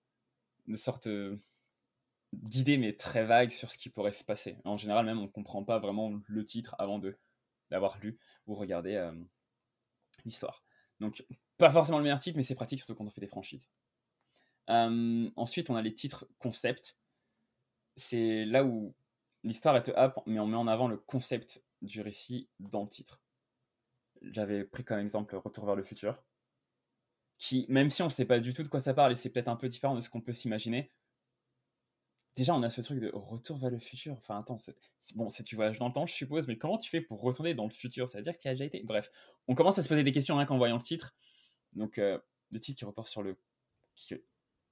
une sorte euh, d'idées, mais très vagues sur ce qui pourrait se passer. En général, même, on ne comprend pas vraiment le titre avant de d'avoir lu ou regardé euh, l'histoire. Donc, pas forcément le meilleur titre, mais c'est pratique, surtout quand on fait des franchises. Euh, ensuite, on a les titres concept. C'est là où l'histoire est up, mais on met en avant le concept du récit dans le titre j'avais pris comme exemple Retour vers le futur, qui, même si on ne sait pas du tout de quoi ça parle et c'est peut-être un peu différent de ce qu'on peut s'imaginer, déjà on a ce truc de Retour vers le futur. Enfin, attends, c'est, bon, c'est tu voyages dans le temps, je suppose, mais comment tu fais pour retourner dans le futur? Ça veut dire que tu as déjà été? Bref, on commence à se poser des questions rien qu'en voyant le titre. Donc, euh, le titre qui repart sur le. qui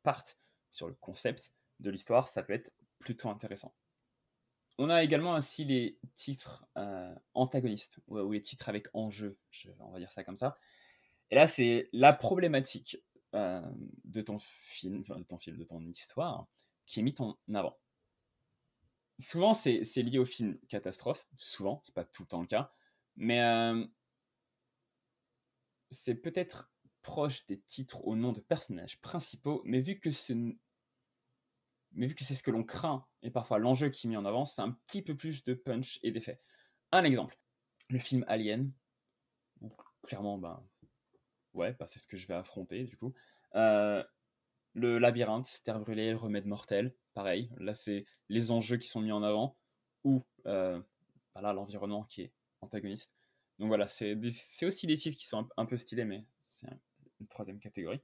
partent sur le concept de l'histoire, ça peut être plutôt intéressant. On a également ainsi les titres euh, antagonistes, ou, les titres avec enjeu, on va dire ça comme ça. Et là, c'est la problématique euh, de ton film, de ton film, de ton histoire, qui est mise en avant. Souvent, c'est lié au film catastrophe, souvent, c'est pas tout le temps le cas, mais euh, c'est peut-être proche des titres au nom de personnages principaux, mais vu que ce mais vu que c'est ce que l'on craint et parfois l'enjeu qui est mis en avant, c'est un petit peu plus de punch et d'effet. Un exemple, le film Alien, clairement, ben, ouais, bah, c'est ce que je vais affronter du coup. Euh, le labyrinthe, terre brûlée, le remède mortel, pareil, là c'est les enjeux qui sont mis en avant, ou euh, bah l'environnement qui est antagoniste. Donc voilà, c'est aussi des titres qui sont un, peu stylés, mais c'est une troisième catégorie.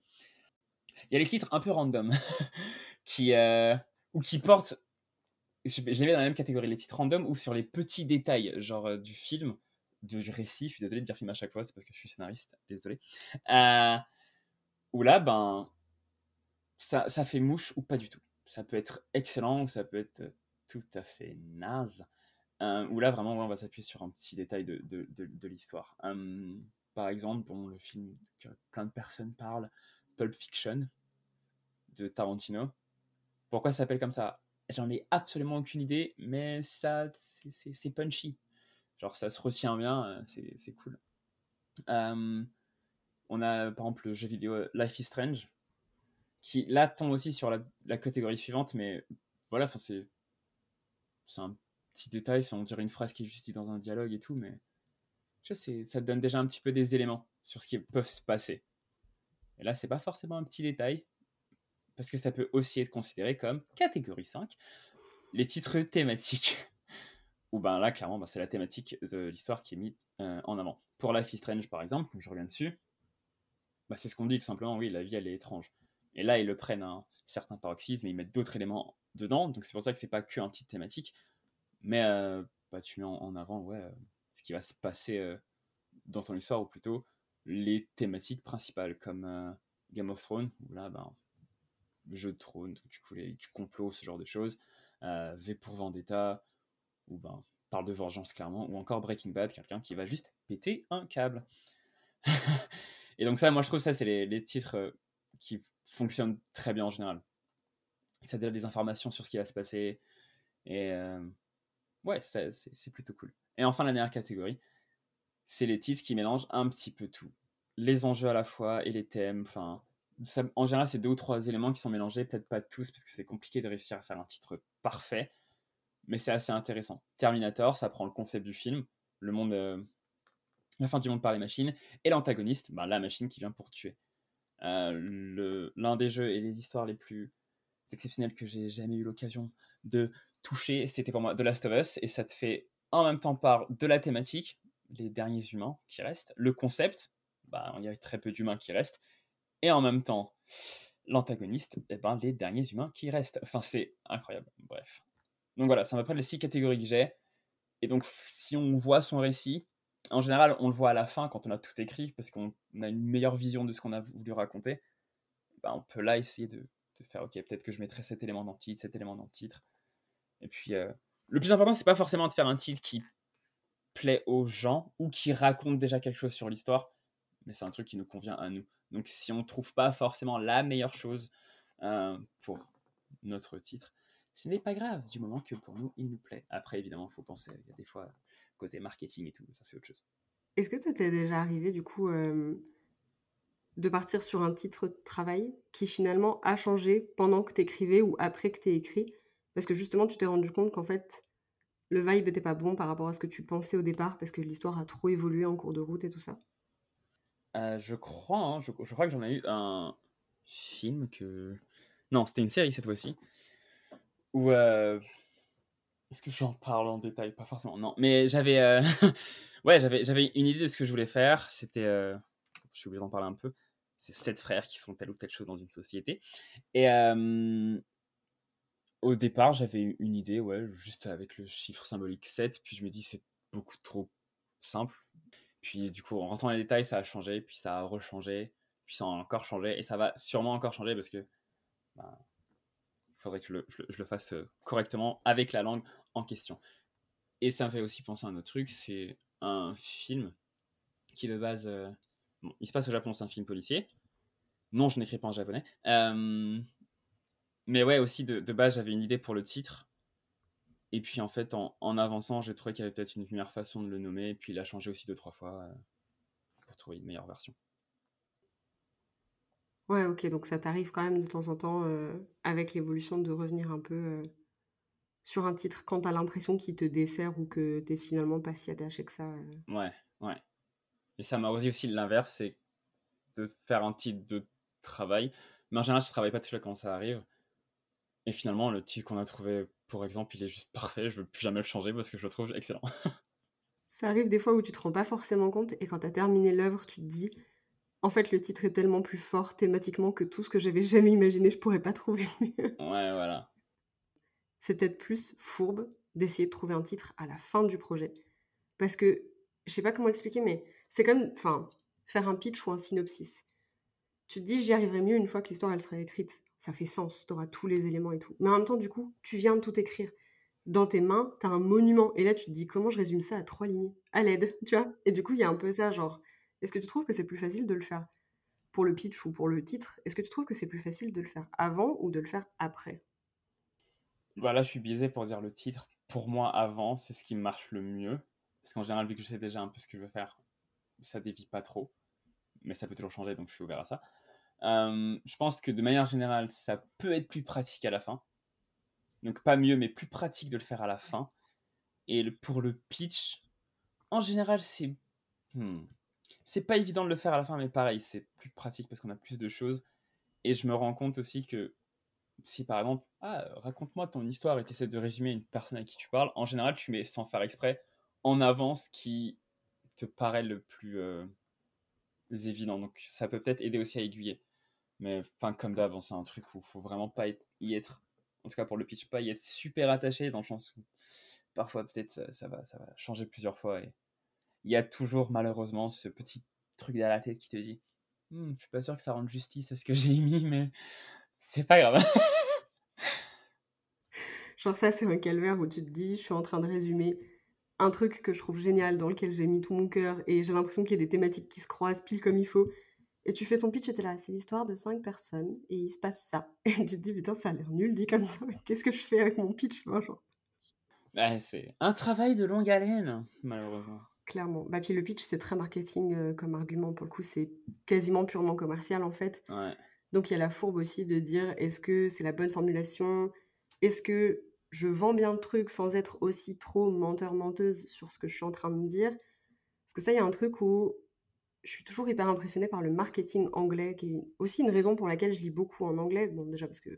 Il y a les titres un peu random, qui, euh, ou qui portent, je, les mets dans la même catégorie, les titres random ou sur les petits détails, genre euh, du film, du récit, je suis désolé de dire film à chaque fois, c'est parce que je suis scénariste, désolé. Euh, où là, ben, ça, ça fait mouche ou pas du tout. Ça peut être excellent ou ça peut être tout à fait naze. Euh, où là, vraiment, on va s'appuyer sur un petit détail de, de, de, l'histoire. par exemple, bon, le film que plein de personnes parlent, Pulp Fiction, de Tarantino. Pourquoi ça s'appelle comme ça? J'en ai absolument aucune idée, mais ça, c'est punchy. Genre, ça se retient bien, euh, c'est cool. Euh, on a par exemple le jeu vidéo Life is Strange, qui là tombe aussi sur la, catégorie suivante, mais voilà, c'est un petit détail, on dirait une phrase qui est juste dit dans un dialogue et tout, mais je sais, ça donne déjà un petit peu des éléments sur ce qui peut se passer. Et là, c'est pas forcément un petit détail, parce que ça peut aussi être considéré comme catégorie 5, les titres thématiques. Ou ben là, clairement, ben, c'est la thématique de l'histoire qui est mise euh, en avant. Pour Life is Strange, par exemple, comme je reviens dessus, ben, c'est ce qu'on dit tout simplement, oui, la vie, elle est étrange. Et là, ils le prennent à un certain paroxysme et ils mettent d'autres éléments dedans, donc c'est pour ça que c'est pas que un titre thématique, mais euh, bah, tu mets en, avant ouais, euh, ce qui va se passer dans ton histoire, ou plutôt les thématiques principales, comme Game of Thrones, où là, ben, jeu de trône, du coup, les, complot, ce genre de choses. Euh, v pour Vendetta, ou ben, parle de vengeance clairement, ou encore Breaking Bad, quelqu'un qui va juste péter un câble. et donc ça, moi je trouve ça, c'est les, titres euh, qui fonctionnent très bien en général. Ça donne des informations sur ce qui va se passer, et euh, ouais, c'est plutôt cool. Et enfin, la dernière catégorie, c'est les titres qui mélangent un petit peu tout. Les enjeux à la fois et les thèmes, enfin, en général, c'est deux ou trois éléments qui sont mélangés, peut-être pas tous, parce que c'est compliqué de réussir à faire un titre parfait, mais c'est assez intéressant. Terminator, ça prend le concept du film, le monde, euh, la fin du monde par les machines, et l'antagoniste, bah, la machine qui vient pour tuer. Euh, l'un des jeux et les histoires les plus exceptionnelles que j'ai jamais eu l'occasion de toucher, c'était pour moi The Last of Us, et ça te fait en même temps part de la thématique, les derniers humains qui restent, le concept, bah, il y a très peu d'humains qui restent, et en même temps, l'antagoniste, eh ben, les derniers humains qui restent. Enfin, c'est incroyable. Bref. Donc voilà, c'est à peu près les six catégories que j'ai. Et donc, si on voit son récit, en général, on le voit à la fin quand on a tout écrit, parce qu'on a une meilleure vision de ce qu'on a voulu raconter. Ben, on peut là essayer de, faire, ok, peut-être que je mettrai cet élément dans le titre, cet élément dans le titre. Et puis, euh, le plus important, c'est pas forcément de faire un titre qui plaît aux gens ou qui raconte déjà quelque chose sur l'histoire, mais c'est un truc qui nous convient à nous. Donc si on ne trouve pas forcément la meilleure chose euh, pour notre titre, ce n'est pas grave, du moment que pour nous, il nous plaît. Après, évidemment, il faut penser, il y a des fois, côté marketing et tout, ça c'est autre chose. Est-ce que ça t'est déjà arrivé, du coup, euh, de partir sur un titre de travail qui finalement a changé pendant que tu écrivais ou après que tu écrit? Parce que justement, tu t'es rendu compte qu'en fait, le vibe n'était pas bon par rapport à ce que tu pensais au départ parce que l'histoire a trop évolué en cours de route et tout ça euh, je crois, hein, je, crois que j'en ai eu un film que. Non, c'était une série cette fois-ci. Où. Euh, est-ce que j'en parle en détail? Pas forcément, non. Mais j'avais. Euh, ouais, j'avais, j'avais une idée de ce que je voulais faire. C'était. Je suis obligé d'en parler un peu. C'est sept frères qui font telle ou telle chose dans une société. Et. Au départ, j'avais une idée, ouais, juste avec le chiffre symbolique 7. Puis je me dis, c'est beaucoup trop simple puis du coup, en rentrant dans les détails, ça a changé, puis ça a rechangé, puis ça a encore changé, et ça va sûrement encore changer parce que ben, faudrait que je le, fasse correctement avec la langue en question. Et ça me fait aussi penser à un autre truc, c'est un film qui de base... bon, il se passe au Japon, c'est un film policier. Non, je n'écris pas en japonais. Mais ouais, aussi de, de base, j'avais une idée pour le titre. Et puis en fait, en, en avançant, j'ai trouvé qu'il y avait peut-être une meilleure façon de le nommer. Et puis il a changé aussi deux, trois fois pour trouver une meilleure version. Ouais, ok, donc ça t'arrive quand même de temps en temps, euh, avec l'évolution, de revenir un peu euh, sur un titre quand t'as l'impression qu'il te dessert ou que t'es finalement pas si attaché que ça. euh. Ouais, ouais. Et ça m'a aussi aussi l'inverse, c'est de faire un titre de travail. Mais en général, je travaille pas dessus quand ça arrive. Et finalement, le titre qu'on a trouvé, pour exemple, il est juste parfait. Je veux plus jamais le changer parce que je le trouve excellent. Ça arrive des fois où tu te rends pas forcément compte et quand t'as terminé l'œuvre, tu te dis, en fait, le titre est tellement plus fort thématiquement que tout ce que j'avais jamais imaginé, je pourrais pas trouver mieux. ouais, voilà. C'est peut-être plus fourbe d'essayer de trouver un titre à la fin du projet. Parce que, je sais pas comment expliquer, mais c'est comme, enfin, faire un pitch ou un synopsis. Tu te dis, j'y arriverai mieux une fois que l'histoire, elle sera écrite. Ça fait sens, t'auras tous les éléments et tout. Mais en même temps, du coup, tu viens de tout écrire. Dans tes mains, t'as un monument. Et là, tu te dis, comment je résume ça à trois lignes? À l'aide, tu vois? Et du coup, il y a un peu ça, genre, est-ce que tu trouves que c'est plus facile de le faire? Pour le pitch ou pour le titre Est-ce que tu trouves que c'est plus facile de le faire avant ou de le faire après? Voilà, je suis biaisé pour dire le titre. Pour moi, avant, c'est ce qui marche le mieux. Parce qu'en général, vu que je sais déjà un peu ce que je veux faire, ça dévie pas trop. Mais ça peut toujours changer, donc je suis ouvert à ça. Euh, je pense que de manière générale, ça peut être plus pratique à la fin. Donc pas mieux, mais plus pratique de le faire à la fin. Et pour le pitch, en général, c'est... Hmm, c'est pas évident de le faire à la fin, mais pareil, c'est plus pratique parce qu'on a plus de choses. Et je me rends compte aussi que si par exemple, ah, raconte-moi ton histoire et tu essaies de résumer une personne à qui tu parles, en général, tu mets sans faire exprès en avant ce qui te paraît le plus euh, évident. Donc ça peut peut-être aider aussi à aiguiller. Mais comme d'avant, c'est un truc où il faut vraiment pas y être, en tout cas pour le pitch, pas y être super attaché dans le sens où parfois peut-être ça, va, ça va changer plusieurs fois et il y a toujours malheureusement ce petit truc dans la tête qui te dit hm, je suis pas sûr que ça rende justice à ce que j'ai mis mais c'est pas grave. Genre ça c'est un calvaire où tu te dis je suis en train de résumer un truc que je trouve génial dans lequel j'ai mis tout mon cœur et j'ai l'impression qu'il y a des thématiques qui se croisent pile comme il faut et tu fais ton pitch et t'es là c'est l'histoire de cinq personnes et il se passe ça et tu te dis putain ça a l'air nul dit comme ça qu'est-ce que je fais avec mon pitch genre? Bah, c'est un travail de longue haleine malheureusement Clairement. Bah, puis le pitch, c'est très marketing euh, comme argument. Pour le coup, c'est quasiment purement commercial en fait. Ouais. Donc il y a la fourbe aussi de dire est-ce que c'est la bonne formulation? Est-ce que je vends bien le truc sans être aussi trop menteur-menteuse sur ce que je suis en train de dire? Parce que ça, il y a un truc où je suis toujours hyper impressionnée par le marketing anglais, qui est aussi une raison pour laquelle je lis beaucoup en anglais. Bon, déjà parce que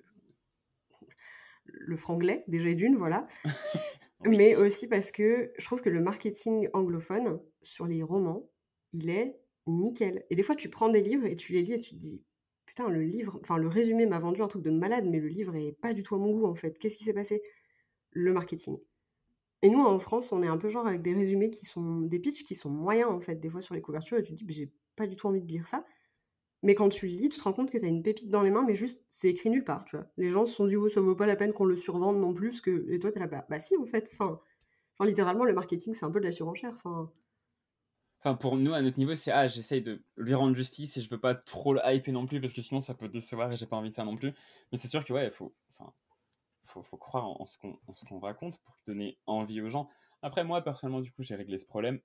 le franglais, déjà d'une, voilà. Oui. Mais aussi parce que je trouve que le marketing anglophone sur les romans, il est nickel. Et des fois, tu prends des livres et tu les lis et tu te dis, putain, le livre, enfin, le résumé m'a vendu un truc de malade, mais le livre est pas du tout à mon goût, en fait. Qu'est-ce qui s'est passé? Le marketing. Et nous, en France, on est un peu genre avec des résumés qui sont, des pitchs qui sont moyens, en fait, des fois sur les couvertures, et tu te dis, j'ai pas du tout envie de lire ça. Mais quand tu le lis, tu te rends compte que tu as une pépite dans les mains, mais juste, c'est écrit nulle part, tu vois. Les gens se sont dit, oh, ça vaut pas la peine qu'on le survende non plus, parce que... et toi, t'es là, bah, bah si, en fait, enfin... Littéralement, le marketing, c'est un peu de la surenchère, enfin... Pour nous, à notre niveau, c'est ah, j'essaye de lui rendre justice et je veux pas trop le hyper non plus parce que sinon ça peut décevoir et j'ai pas envie de ça non plus. Mais c'est sûr que ouais, faut, enfin, faut, faut croire en, ce qu'on raconte pour donner envie aux gens. Après, moi, personnellement, du coup, j'ai réglé ce problème.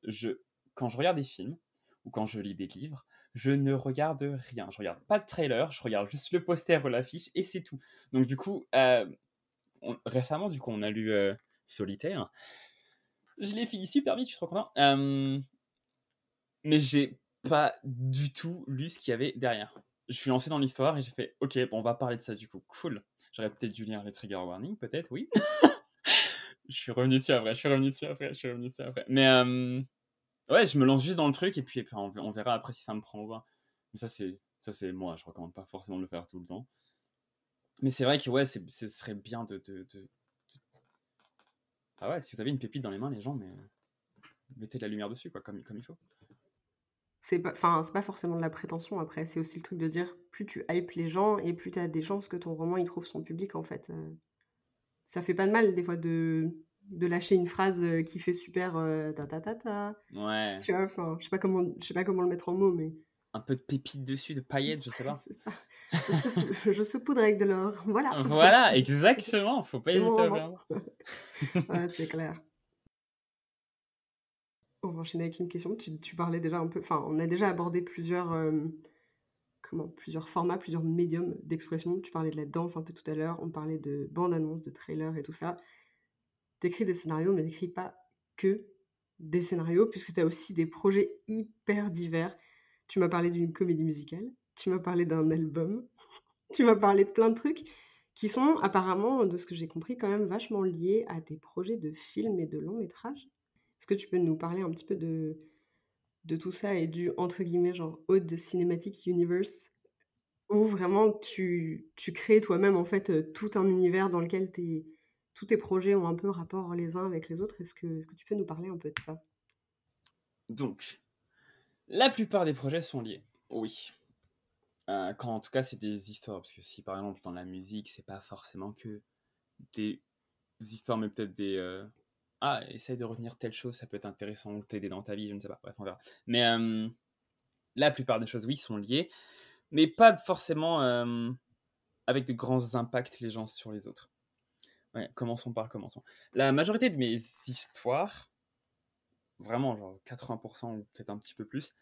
Quand je regarde des films ou quand je lis des livres, je ne regarde rien. Je regarde pas de trailer, je regarde juste le poster ou l'affiche et c'est tout. Donc, du coup, euh, récemment, du coup, on a lu euh, Solitaire. Je l'ai fini super vite, je suis trop content. Euh, mais j'ai pas du tout lu ce qu'il y avait derrière. Je suis lancé dans l'histoire et j'ai fait ok, bon, on va parler de ça du coup. Cool. J'aurais peut-être dû lire les trigger warnings, peut-être, oui. je suis revenu dessus après, je suis revenu dessus après, je suis revenu dessus après. Mais ouais, je me lance juste dans le truc et puis, on, verra après si ça me prend ou pas. Mais ça, c'est ça c'est moi, je recommande pas forcément de le faire tout le temps. Mais c'est vrai que ouais, ce serait bien de- de- Ah ouais, si vous avez une pépite dans les mains, les gens, mais mettez de la lumière dessus, quoi, comme, comme il faut. C'est pas, enfin, c'est pas forcément de la prétention après, c'est aussi le truc de dire plus tu hypes les gens et plus tu as des chances que ton roman il trouve son public en fait. Euh. ça fait pas de mal des fois de, de lâcher une phrase euh, qui fait super euh, ta ta ta ta. Ouais. Tu vois, enfin, je sais pas comment, je sais pas comment le mettre en mots, mais. Un peu de pépites dessus, de paillettes, je sais pas. c'est ça. Je, je saupoudre avec de l'or. Voilà. Voilà, exactement. Faut pas hésiter à faire. Ouais, c'est clair. On va enchaîner avec une question. Tu, parlais déjà un peu, enfin, on a déjà abordé plusieurs, euh, plusieurs formats, plusieurs médiums d'expression. Tu parlais de la danse un peu tout à l'heure. On parlait de bande-annonce, de trailer et tout ça. T'écris des scénarios, mais t'écris pas que des scénarios, puisque tu as aussi des projets hyper divers. Tu m'as parlé d'une comédie musicale. Tu m'as parlé d'un album. Tu m'as parlé de plein de trucs qui sont apparemment, de ce que j'ai compris, quand même vachement liés à tes projets de films et de longs métrages. Est-ce que tu peux nous parler un petit peu de, de tout ça et du, entre guillemets, genre Ode Cinematic Universe, où vraiment tu, tu crées toi-même en fait euh, tout un univers dans lequel tes, tous tes projets ont un peu rapport les uns avec les autres. Est-ce que, est-ce que tu peux nous parler un peu de ça? Donc, la plupart des projets sont liés. Oui. Euh, quand en tout cas c'est des histoires, parce que si par exemple dans la musique c'est pas forcément que des histoires, mais peut-être des euh, ah essaye de retenir telle chose, ça peut être intéressant ou t'aider dans ta vie, je ne sais pas. Bref, on verra. Mais la plupart des choses, oui, sont liées, mais pas forcément avec de grands impacts les gens sur les autres. Commençons par commençons. La majorité de mes histoires, vraiment genre 80% ou peut-être un petit peu plus,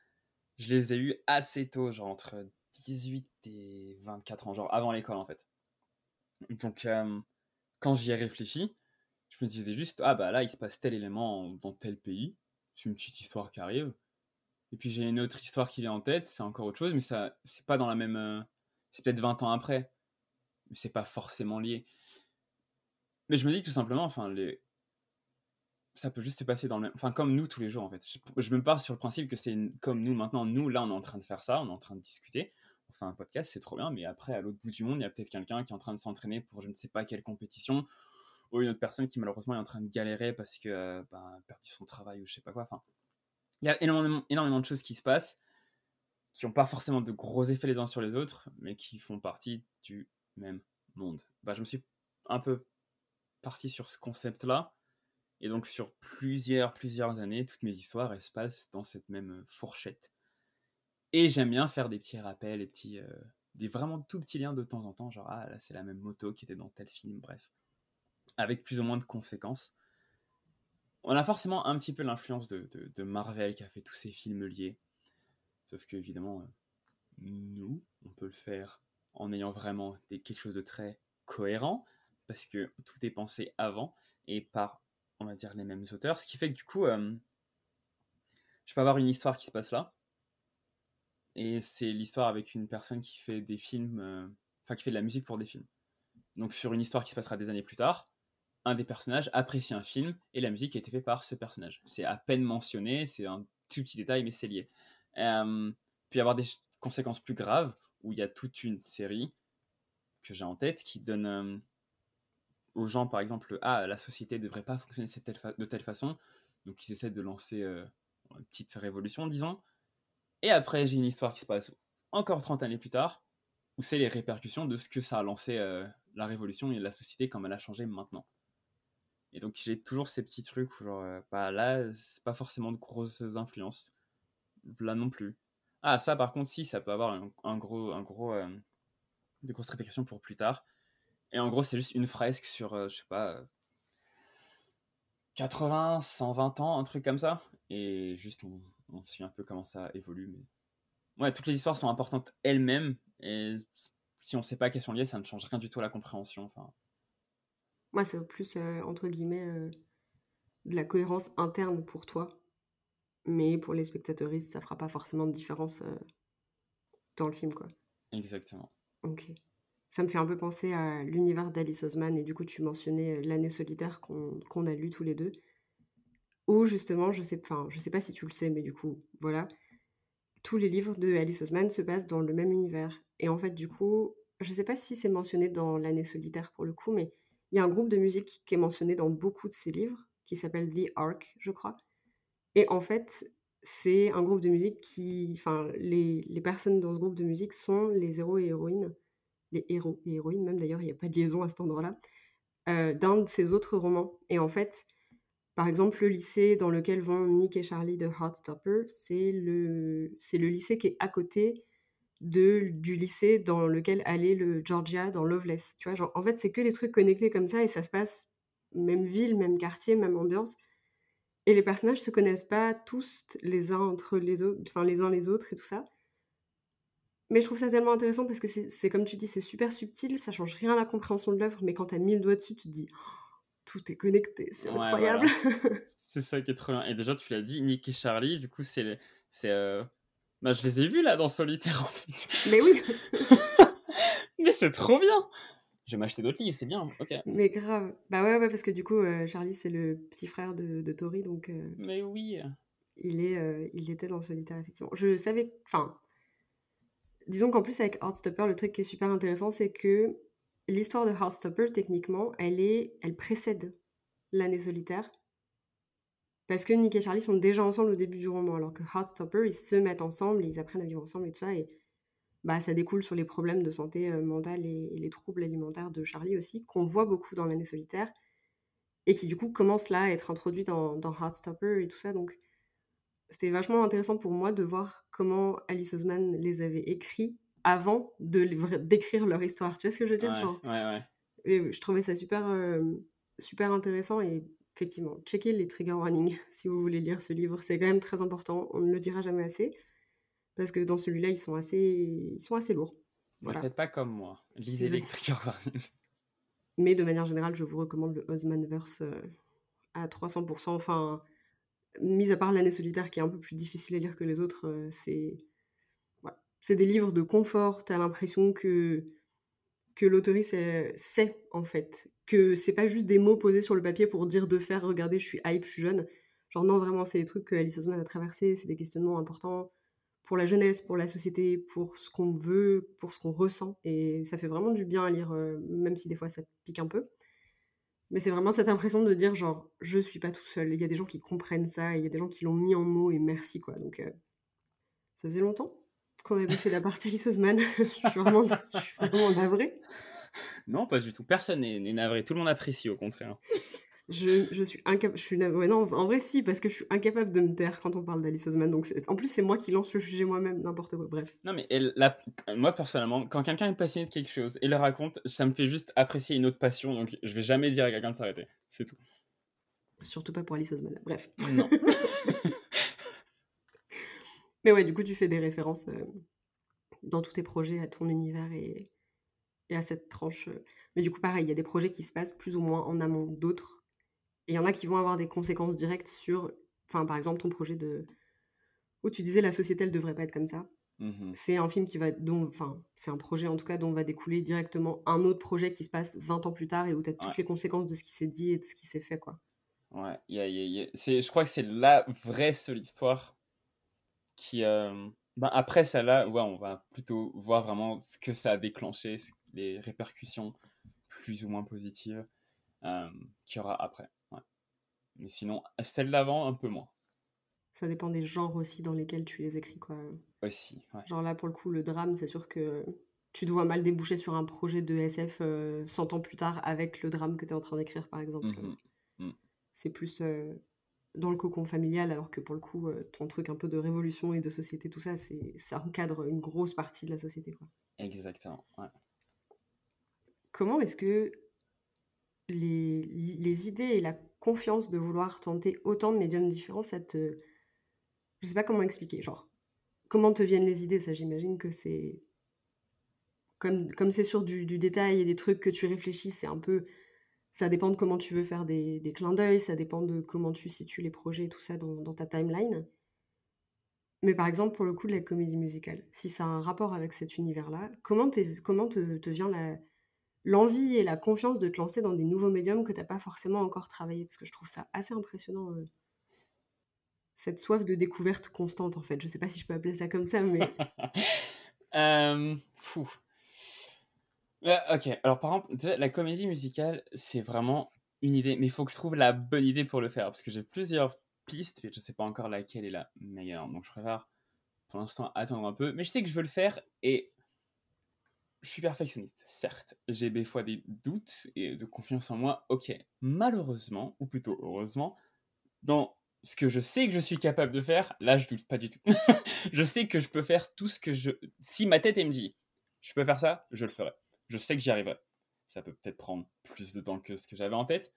je les ai eues assez tôt, genre entre 18 et 24 ans, genre avant l'école en fait. Donc quand j'y ai réfléchi, je me disais juste, ah bah là il se passe tel élément dans tel pays, c'est une petite histoire qui arrive. Et puis j'ai une autre histoire qui vient en tête, c'est encore autre chose, mais ça c'est pas dans la même... euh, c'est peut-être 20 ans après, mais c'est pas forcément lié. Mais je me dis tout simplement, enfin, les... ça peut juste se passer dans le. Enfin, comme nous tous les jours, en fait. Je, me pars sur le principe que c'est comme nous maintenant. Nous, là, on est en train de faire ça, on est en train de discuter. On fait un podcast, c'est trop bien, mais après, à l'autre bout du monde, il y a peut-être quelqu'un qui est en train de s'entraîner pour je ne sais pas quelle compétition, ou une autre personne qui malheureusement est en train de galérer parce que ben, a perdu son travail ou je sais pas quoi. Enfin, il y a énormément, énormément de choses qui se passent qui n'ont pas forcément de gros effets les uns sur les autres, mais qui font partie du même monde. Bah, je me suis un peu parti sur ce concept-là, et donc sur plusieurs, plusieurs années, toutes mes histoires, elles se passent dans cette même euh, fourchette. Et j'aime bien faire des petits rappels, des petits, euh, des vraiment tout petits liens de temps en temps, genre ah là c'est la même moto qui était dans tel film, bref, avec plus ou moins de conséquences. On a forcément un petit peu l'influence de, Marvel qui a fait tous ces films liés, sauf que évidemment, euh, nous, on peut le faire en ayant vraiment quelque chose de très cohérent, parce que tout est pensé avant et par, on va dire, les mêmes auteurs, ce qui fait que du coup, euh, je peux avoir une histoire qui se passe là, et c'est l'histoire avec une personne qui fait des films, euh, enfin qui fait de la musique pour des films. Donc sur une histoire qui se passera des années plus tard, un des personnages apprécie un film et la musique a été faite par ce personnage. C'est à peine mentionné, c'est un tout petit détail, mais c'est lié. Euh, puis avoir des conséquences plus graves où il y a toute une série que j'ai en tête qui donne euh, aux gens, par exemple, ah, la société ne devrait pas fonctionner de telle façon, donc ils essaient de lancer euh, une petite révolution, disons. Et après, j'ai une histoire qui se passe encore 30 années plus tard, où c'est les répercussions de ce que ça a lancé euh, la révolution et la société comme elle a changé maintenant. Et donc j'ai toujours ces petits trucs où genre, euh, bah là, c'est pas forcément de grosses influences. Là non plus. Ah, ça par contre, si, ça peut avoir un, gros, un gros, euh, de grosses répercussions pour plus tard. Et en gros, c'est juste une fresque sur, euh, je sais pas, euh, 80, 120 ans, un truc comme ça. Et juste, on, on suit un peu comment ça évolue. Mais... Ouais, toutes les histoires sont importantes elles-mêmes. Et si on sait pas qu'elles sont liées, ça ne change rien du tout à la compréhension. Enfin, Moi, c'est plus, euh, entre guillemets, euh, de la cohérence interne pour toi. Mais pour les spectateuristes, ça fera pas forcément de différence euh, dans le film, quoi. exactement. Ok. Ça me fait un peu penser à l'univers d'Alice Oseman, et du coup, tu mentionnais L'année solitaire qu'on a lu tous les deux. Où justement, je sais, enfin, je sais pas si tu le sais, mais du coup, voilà. Tous les livres de Alice Oseman se passent dans le même univers. Et en fait, du coup, je sais pas si c'est mentionné dans L'année solitaire pour le coup, mais il y a un groupe de musique qui est mentionné dans beaucoup de ses livres, qui s'appelle The Ark, je crois. Et en fait, c'est un groupe de musique qui. Enfin, les, les personnes dans ce groupe de musique sont les héros et héroïnes. Les héros et héroïnes, même d'ailleurs, il n'y a pas de liaison à cet endroit-là. euh, d'un de ses autres romans. Et en fait, par exemple, le lycée dans lequel vont Nick et Charlie de Heartstopper, c'est le, c'est le lycée qui est à côté de, du lycée dans lequel allait le Georgia dans Loveless. Tu vois, genre, en fait, c'est que des trucs connectés comme ça et ça se passe même ville, même quartier, même ambiance. Et les personnages se connaissent pas tous les uns entre les autres, enfin les uns les autres et tout ça. Mais je trouve ça tellement intéressant parce que c'est comme tu dis, c'est super subtil, ça change rien à la compréhension de l'œuvre, mais quand t'as mis le doigt dessus, tu te dis Oh, tout est connecté, c'est Ouais, incroyable. voilà. C'est ça qui est trop bien. Et déjà, tu l'as dit, Nick et Charlie, du coup, c'est. c'est euh, bah, je les ai vus là dans Solitaire en fait. mais oui, Mais c'est trop bien! Je vais m'acheter d'autres livres, c'est bien, ok. mais grave. Bah ouais, ouais, parce que du coup, euh, Charlie, c'est le petit frère de, de Tori, donc euh, Mais oui. il, est, euh, il était dans Solitaire, effectivement. Je savais. Enfin, disons qu'en plus, avec Heartstopper, le truc qui est super intéressant, c'est que l'histoire de Heartstopper, techniquement, elle, est, elle précède l'année solitaire. Parce que Nick et Charlie sont déjà ensemble au début du roman, alors que Heartstopper, ils se mettent ensemble, ils apprennent à vivre ensemble et tout ça, et bah, ça découle sur les problèmes de santé euh, mentale et, et les troubles alimentaires de Charlie aussi, qu'on voit beaucoup dans l'année solitaire, et qui du coup commencent là à être introduits dans, dans Heartstopper et tout ça, donc c'était vachement intéressant pour moi de voir comment Alice Oseman les avait écrits avant de d'écrire leur histoire. Tu vois ce que je veux dire Ouais, genre, ouais, ouais. et Je trouvais ça super, euh, super intéressant et effectivement, checkez les trigger warnings si vous voulez lire ce livre. C'est quand même très important, on ne le dira jamais assez. Parce que dans celui-là, ils sont assez, ils sont assez lourds. Ne Voilà. faites pas comme moi. Lisez les trigger warnings. Mais de manière générale, je vous recommande le Osmanverse euh, à 300%. Enfin, mis à part l'année solitaire qui est un peu plus difficile à lire que les autres, euh, c'est voilà. c'est des livres de confort. T'as l'impression que que l'autoriste euh, sait en fait que c'est pas juste des mots posés sur le papier pour dire de faire. Regardez, je suis hype, je suis jeune. Genre non, vraiment, c'est des trucs que Alice Oseman a traversé. C'est des questionnements importants pour la jeunesse, pour la société, pour ce qu'on veut, pour ce qu'on ressent. Et ça fait vraiment du bien à lire, euh, même si des fois ça pique un peu. Mais c'est vraiment cette impression de dire, genre, je suis pas tout seul. Il y a des gens qui comprennent ça, il y a des gens qui l'ont mis en mots, et merci, quoi. Donc, euh, ça faisait longtemps qu'on avait fait d'aparté Alice Oseman. je suis vraiment, je suis vraiment navrée. Non, pas du tout. Personne n'est navré. Tout le monde apprécie, au contraire. Je, je suis incapable. Je suis nav- ouais, non, en vrai, si, parce que je suis incapable de me taire quand on parle d'Alice Oseman. Donc, en plus, c'est moi qui lance le sujet moi-même, n'importe quoi. Bref. Non, mais elle- la- moi, personnellement, quand quelqu'un est passionné de quelque chose et le raconte, ça me fait juste apprécier une autre passion. Donc, je vais jamais dire à quelqu'un de s'arrêter. C'est tout. Surtout pas pour Alice Oseman. Bref. Non. Mais ouais, du coup, tu fais des références euh, dans tous tes projets à ton univers et, et à cette tranche. euh. Mais du coup, pareil, il y a des projets qui se passent plus ou moins en amont d'autres. Et il y en a qui vont avoir des conséquences directes sur, enfin, par exemple, ton projet de. où tu disais la société, elle devrait pas être comme ça. Mhm. C'est un film qui va. dont, Enfin, c'est un projet en tout cas dont va découler directement un autre projet qui se passe 20 ans plus tard et où tu as toutes Ouais. les conséquences de ce qui s'est dit et de ce qui s'est fait, quoi. Ouais, y a- y a- y a- c'est, je crois que c'est la vraie seule histoire qui. euh, Ben après celle-là, ouais, on va plutôt voir vraiment ce que ça a déclenché, les répercussions plus ou moins positives euh, qu'il y aura après. ouais. Mais sinon, celle d'avant, un peu moins. Ça dépend des genres aussi dans lesquels tu les écris, quoi. Aussi, ouais. Genre là, pour le coup, le drame, c'est sûr que tu te vois mal déboucher sur un projet de SF euh, 100 ans plus tard avec le drame que tu es en train d'écrire, par exemple. Mhm. Mm. C'est plus euh, dans le cocon familial, alors que pour le coup, euh, ton truc un peu de révolution et de société, tout ça, c'est ça encadre une grosse partie de la société. Quoi. Exactement, ouais. Comment est-ce que les, les idées et la confiance de vouloir tenter autant de médiums différents, ça te... Je sais pas comment expliquer, genre, comment te viennent les idées, ça j'imagine que c'est... Comme comme c'est sur du, du détail et des trucs que tu réfléchis, c'est un peu... Ça dépend de comment tu veux faire des, des clins d'œil, ça dépend de comment tu situes les projets et tout ça dans, ta timeline. Mais par exemple, pour le coup de la comédie musicale, si ça a un rapport avec cet univers-là, comment, te, vient l'envie et la confiance de te lancer dans des nouveaux médiums que tu n'as pas forcément encore travaillé? Parce que je trouve ça assez impressionnant, euh, cette soif de découverte constante, en fait. Je sais pas si je peux appeler ça comme ça, mais Euh, fou. Ok, alors par exemple, la comédie musicale, c'est vraiment une idée, mais il faut que je trouve la bonne idée pour le faire, parce que j'ai plusieurs piste, mais je sais pas encore laquelle est la meilleure. Donc je préfère pour l'instant attendre un peu. Mais je sais que je veux le faire et je suis perfectionniste, certes. J'ai des fois des doutes et de confiance en moi. Ok, malheureusement, ou plutôt heureusement, dans ce que je sais que je suis capable de faire, là je doute pas du tout. je sais que je peux faire tout ce que je... Si ma tête me dit, je peux faire ça, je le ferai. Je sais que j'y arriverai. Ça peut peut-être prendre plus de temps que ce que j'avais en tête,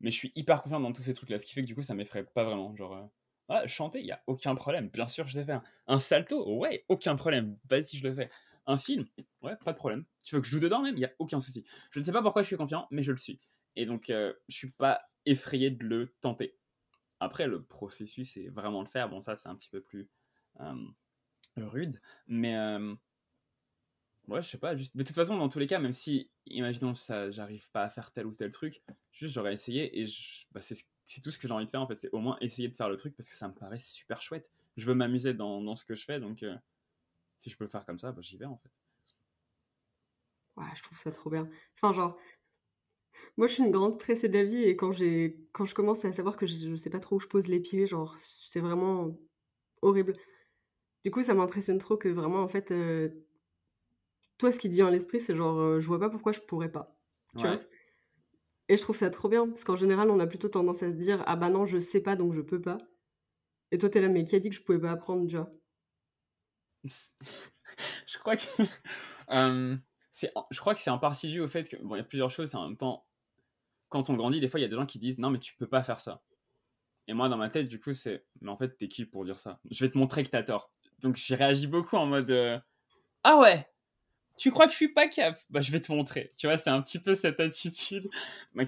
mais je suis hyper confiant dans tous ces trucs-là, ce qui fait que du coup ça m'effraie pas vraiment. Genre, euh, ah, chanter, il y a aucun problème. Bien sûr, je sais faire. Un salto, ouais, aucun problème. Vas-y, je le fais. Un film, ouais, pas de problème. Tu veux que je joue dedans même, il y a aucun souci. Je ne sais pas pourquoi je suis confiant, mais je le suis. Et donc, euh, je suis pas effrayé de le tenter. Après, le processus, c'est vraiment le faire. Bon, ça, c'est un petit peu plus euh, rude, mais Ouais, je sais pas. Juste... de toute façon, dans tous les cas, même si, imaginons, ça, j'arrive pas à faire tel ou tel truc, juste j'aurais essayé et bah, c'est, tout ce que j'ai envie de faire en fait. C'est au moins essayer de faire le truc parce que ça me paraît super chouette. Je veux m'amuser dans, dans ce que je fais donc euh, si je peux le faire comme ça, bah, j'y vais en fait. Ouais, je trouve ça trop bien. Enfin, genre, moi je suis une grande stressée vie et quand, j'ai, quand je commence à savoir que je, je sais pas trop où je pose les pieds, genre, c'est vraiment horrible. Du coup, ça m'impressionne trop que vraiment, en fait, euh, toi, ce qui te vient à l'esprit, c'est genre, euh, je vois pas pourquoi je pourrais pas. Tu vois Et je trouve ça trop bien, parce qu'en général, on a plutôt tendance à se dire, ah bah non, je sais pas, donc je peux pas. Et toi, t'es là, mais qui a dit que je pouvais pas apprendre, tu vois? Je crois que. c'est, je crois que c'est en partie dû au fait que. Bon, il y a plusieurs choses, en même temps. Quand on grandit, des fois, il y a des gens qui disent, non, mais tu peux pas faire ça. Et moi, dans ma tête, du coup, c'est, mais en fait, t'es qui pour dire ça? Je vais te montrer que t'as tort. Donc, j'ai réagi beaucoup en mode, euh, ah ouais tu crois que je suis pas cap? Bah, je vais te montrer. Tu vois, c'est un petit peu cette attitude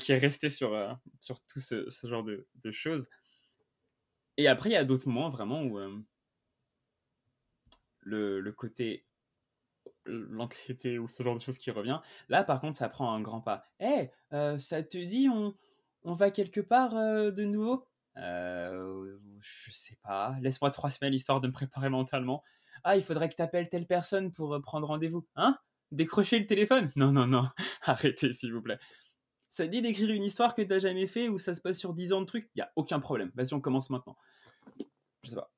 qui est restée sur, euh, sur tout ce, genre de, choses. Et après, il y a d'autres moments vraiment où euh, le, le, côté l'anxiété ou ce genre de choses qui revient. Là, par contre, ça prend un grand pas. Hé, hey, ça te dit, on, on va quelque part euh, de nouveau? Je sais pas. Laisse-moi trois semaines histoire de me préparer mentalement. Ah, il faudrait que tu appelles telle personne pour euh, prendre rendez-vous. Hein? Décrocher le téléphone? Non, non, non. Arrêtez, s'il vous plaît. Ça dit d'écrire une histoire que t'as jamais fait ou ça se passe sur 10 ans de trucs? Il y a aucun problème. Vas-y, on commence maintenant. Je sais pas.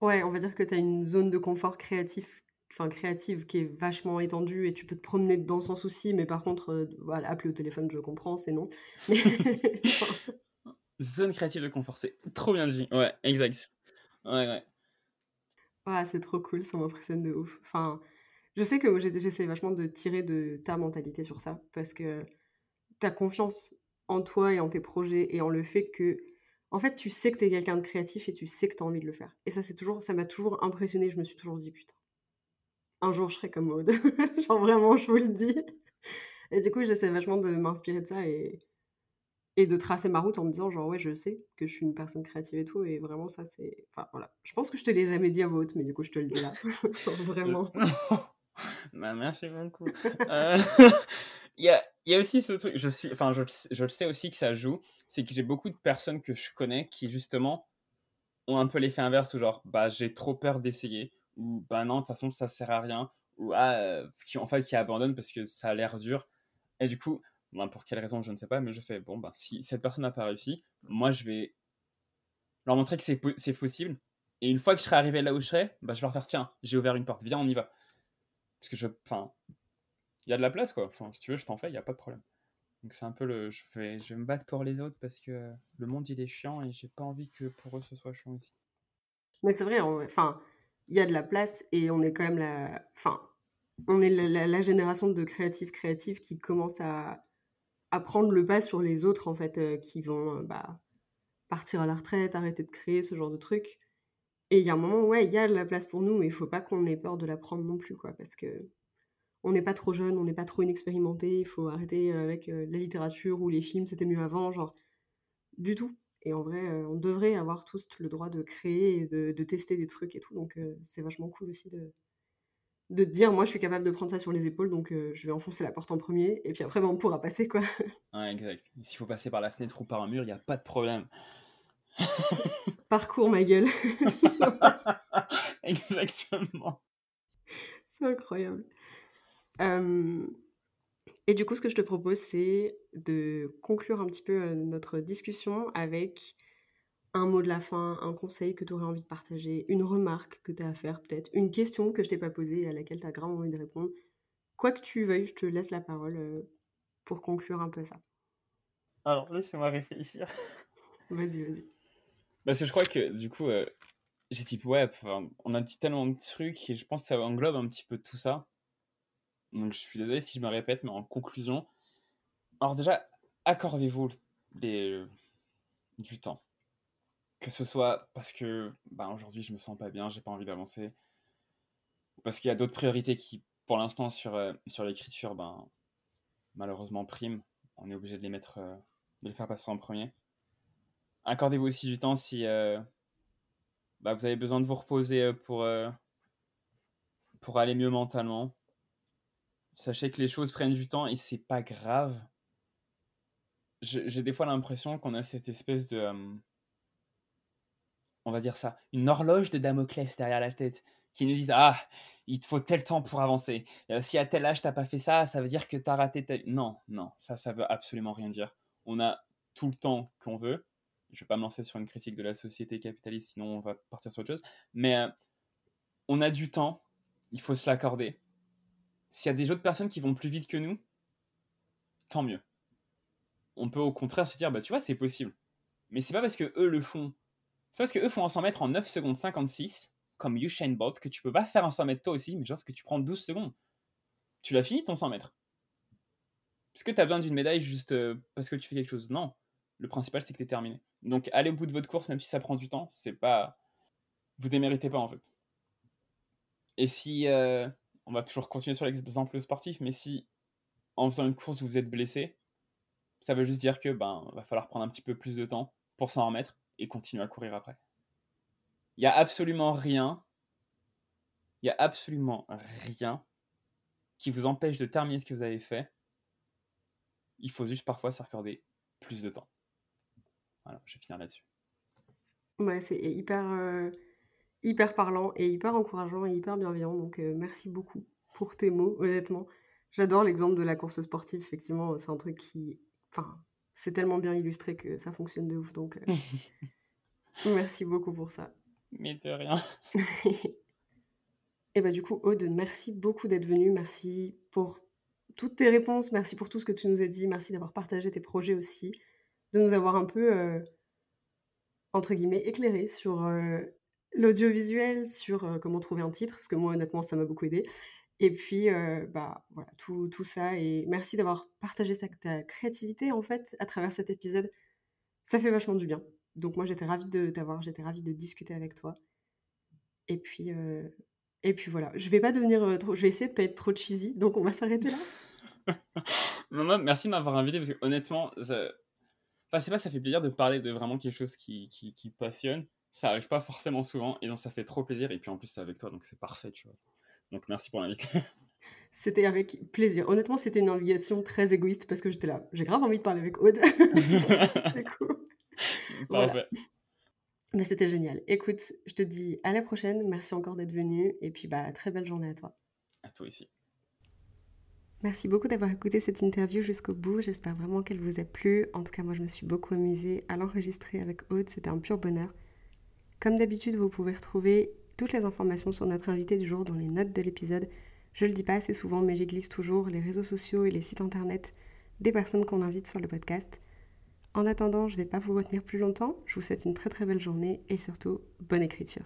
Ouais, on va dire que tu as une zone de confort créatif, enfin créative qui est vachement étendue et tu peux te promener dedans sans souci, mais par contre, euh, voilà, appeler au téléphone, je comprends, c'est non. zone créative de confort, c'est trop bien dit. Ouais, exact. Ouais, ouais. Ah, c'est trop cool, ça m'impressionne de ouf. Enfin, je sais que j'essaie vachement de tirer de ta mentalité sur ça, parce que ta confiance en toi et en tes projets et en le fait que, en fait, tu sais que tu es quelqu'un de créatif et tu sais que tu as envie de le faire. Et ça, c'est toujours, ça m'a toujours impressionné. Je me suis toujours dit, putain, un jour, je serai comme Aude. Genre, vraiment, je vous le dis. Et du coup, j'essaie vachement de m'inspirer de ça et, et de tracer ma route en me disant genre ouais je sais que je suis une personne créative et tout et vraiment ça c'est enfin voilà. Je pense que je te l'ai jamais dit à voix haute mais du coup je te le dis là. Vraiment. Bah, merci beaucoup. Euh, il y, a, y, a, aussi ce truc je suis enfin je, je le sais aussi que ça joue c'est que j'ai beaucoup de personnes que je connais qui justement ont un peu l'effet inverse où genre bah j'ai trop peur d'essayer ou bah non de toute façon ça sert à rien ou ah euh, qui en fait qui abandonnent parce que ça a l'air dur. Et du coup ben, pour quelle raison, je ne sais pas, mais je fais, bon, ben, si cette personne n'a pas réussi, moi, je vais leur montrer que c'est possible. Et une fois que je serai arrivé là où je serai, ben, je vais leur faire, tiens, j'ai ouvert une porte, viens, on y va. Parce que je. Enfin. Il y a de la place, quoi. Si tu veux, je t'en fais, il n'y a pas de problème. Donc c'est un peu le. Je vais, je me battre pour les autres parce que le monde, il est chiant et j'ai pas envie que pour eux, ce soit chiant aussi. Mais c'est vrai, enfin, il y a de la place et on est quand même la. Enfin, on est la, la génération de créatifs créatifs qui commence à à prendre le pas sur les autres en fait euh, qui vont euh, bah, partir à la retraite, arrêter de créer ce genre de trucs. Et il y a un moment, ouais, il y a de la place pour nous, mais il faut pas qu'on ait peur de la prendre non plus, quoi, parce que on n'est pas trop jeune, on n'est pas trop inexpérimenté, il faut arrêter euh, avec la littérature ou les films, c'était mieux avant, genre, du tout. Et en vrai, on devrait avoir tous le droit de créer et de, de tester des trucs et tout, donc c'est vachement cool aussi de, de te dire moi je suis capable de prendre ça sur les épaules donc euh, je vais enfoncer la porte en premier et puis après ben, on pourra passer quoi. Ouais exact. S'il faut passer par la fenêtre ou par un mur, il n'y a pas de problème. Parcours ma gueule. Exactement. C'est incroyable. Et du coup ce que je te propose c'est de conclure un petit peu euh, notre discussion avec un mot de la fin, un conseil que tu aurais envie de partager, une remarque que tu as à faire peut-être, une question que je t'ai pas posée et à laquelle tu as grave envie de répondre. Quoi que tu veuilles, je te laisse la parole euh, pour conclure un peu ça. Alors, laissez-moi réfléchir. Vas-y, vas-y. Parce que je crois que du coup, euh, j'ai dit, ouais, on a dit tellement de trucs et je pense que ça englobe un petit peu tout ça. Donc je suis désolé si je me répète, mais en conclusion, alors déjà, accordez-vous les... du temps. Que ce soit parce que bah, aujourd'hui je me sens pas bien, j'ai pas envie d'avancer, parce qu'il y a d'autres priorités qui, pour l'instant, sur, euh, sur l'écriture, ben, malheureusement priment. On est obligé de les mettre, euh, de les faire passer en premier. Accordez-vous aussi du temps si euh, bah, vous avez besoin de vous reposer pour, pour aller mieux mentalement. Sachez que les choses prennent du temps et c'est pas grave. J'ai des fois l'impression qu'on a cette espèce de on va dire ça, une horloge de Damoclès derrière la tête qui nous disent Ah, il te faut tel temps pour avancer. Euh, si à tel âge t'as pas fait ça, ça veut dire que tu as raté ta. Non, non, ça, ça veut absolument rien dire. On a tout le temps qu'on veut. Je vais pas me lancer sur une critique de la société capitaliste, sinon on va partir sur autre chose. Mais euh, on a du temps, il faut se l'accorder. S'il y a des autres personnes qui vont plus vite que nous, tant mieux. On peut au contraire se dire, bah tu vois, c'est possible. Mais c'est pas parce que eux le font parce qu'eux font un 100 mètres en 9 secondes 56, comme Usain Bolt, que tu peux pas faire un 100 mètres toi aussi, mais genre que tu prends 12 secondes. Tu l'as fini ton 100 mètres. Est-ce que tu as besoin d'une médaille juste euh, parce que tu fais quelque chose? Non. Le principal, c'est que tu es terminé. Donc, allez au bout de votre course, même si ça prend du temps, c'est pas. Vous déméritez pas, en fait. Et si. Euh, on va toujours continuer sur l'exemple sportif, mais si en faisant une course vous êtes blessé, ça veut juste dire que ben va falloir prendre un petit peu plus de temps pour s'en remettre et continuer à courir après. Il n'y a absolument rien, il n'y a absolument rien qui vous empêche de terminer ce que vous avez fait. Il faut juste parfois s'accorder plus de temps. Voilà, je vais finir là-dessus. Ouais, c'est hyper, euh, hyper parlant et hyper encourageant et hyper bienveillant. Donc, euh, merci beaucoup pour tes mots, honnêtement. J'adore l'exemple de la course sportive. Effectivement, c'est un truc qui. Enfin, c'est tellement bien illustré que ça fonctionne de ouf. Donc, euh, merci beaucoup pour ça. Mais de rien. Et bah du coup, Aude, merci beaucoup d'être venue. Merci pour toutes tes réponses. Merci pour tout ce que tu nous as dit. Merci d'avoir partagé tes projets aussi. De nous avoir un peu, euh, entre guillemets, éclairé sur euh, l'audiovisuel, sur comment trouver un titre. Parce que moi, honnêtement, ça m'a beaucoup aidé. Et puis, euh, bah, voilà, tout, tout, ça. Et merci d'avoir partagé ta, créativité, en fait, à travers cet épisode. Ça fait vachement du bien. Donc, moi, j'étais ravie de t'avoir, j'étais ravie de discuter avec toi. Et puis, euh, et puis voilà. Je vais pas devenir euh. Je vais essayer de pas être trop cheesy. Donc, on va s'arrêter là. merci de m'avoir invité parce que honnêtement, ça... enfin, c'est pas, ça fait plaisir de parler de vraiment quelque chose qui, qui, qui passionne. Ça arrive pas forcément souvent et donc ça fait trop plaisir. Et puis en plus, c'est avec toi, donc c'est parfait, tu vois. Donc merci pour l'invitation. C'était avec plaisir. Honnêtement, c'était une invitation très égoïste parce que j'étais là. J'ai grave envie de parler avec Aude. c'est cool. Parfait. Mais c'était génial. Écoute, je te dis à la prochaine. Merci encore d'être venu. Et puis, bah, très belle journée à toi. À toi aussi. Merci beaucoup d'avoir écouté cette interview jusqu'au bout. J'espère vraiment qu'elle vous a plu. En tout cas, moi, je me suis beaucoup amusée à l'enregistrer avec Aude. C'était un pur bonheur. Comme d'habitude, vous pouvez retrouver toutes les informations sur notre invité du jour dans les notes de l'épisode. Je le dis pas assez souvent, mais j'y glisse toujours les réseaux sociaux et les sites internet des personnes qu'on invite sur le podcast. En attendant, je ne vais pas vous retenir plus longtemps. Je vous souhaite une très très belle journée et surtout bonne écriture.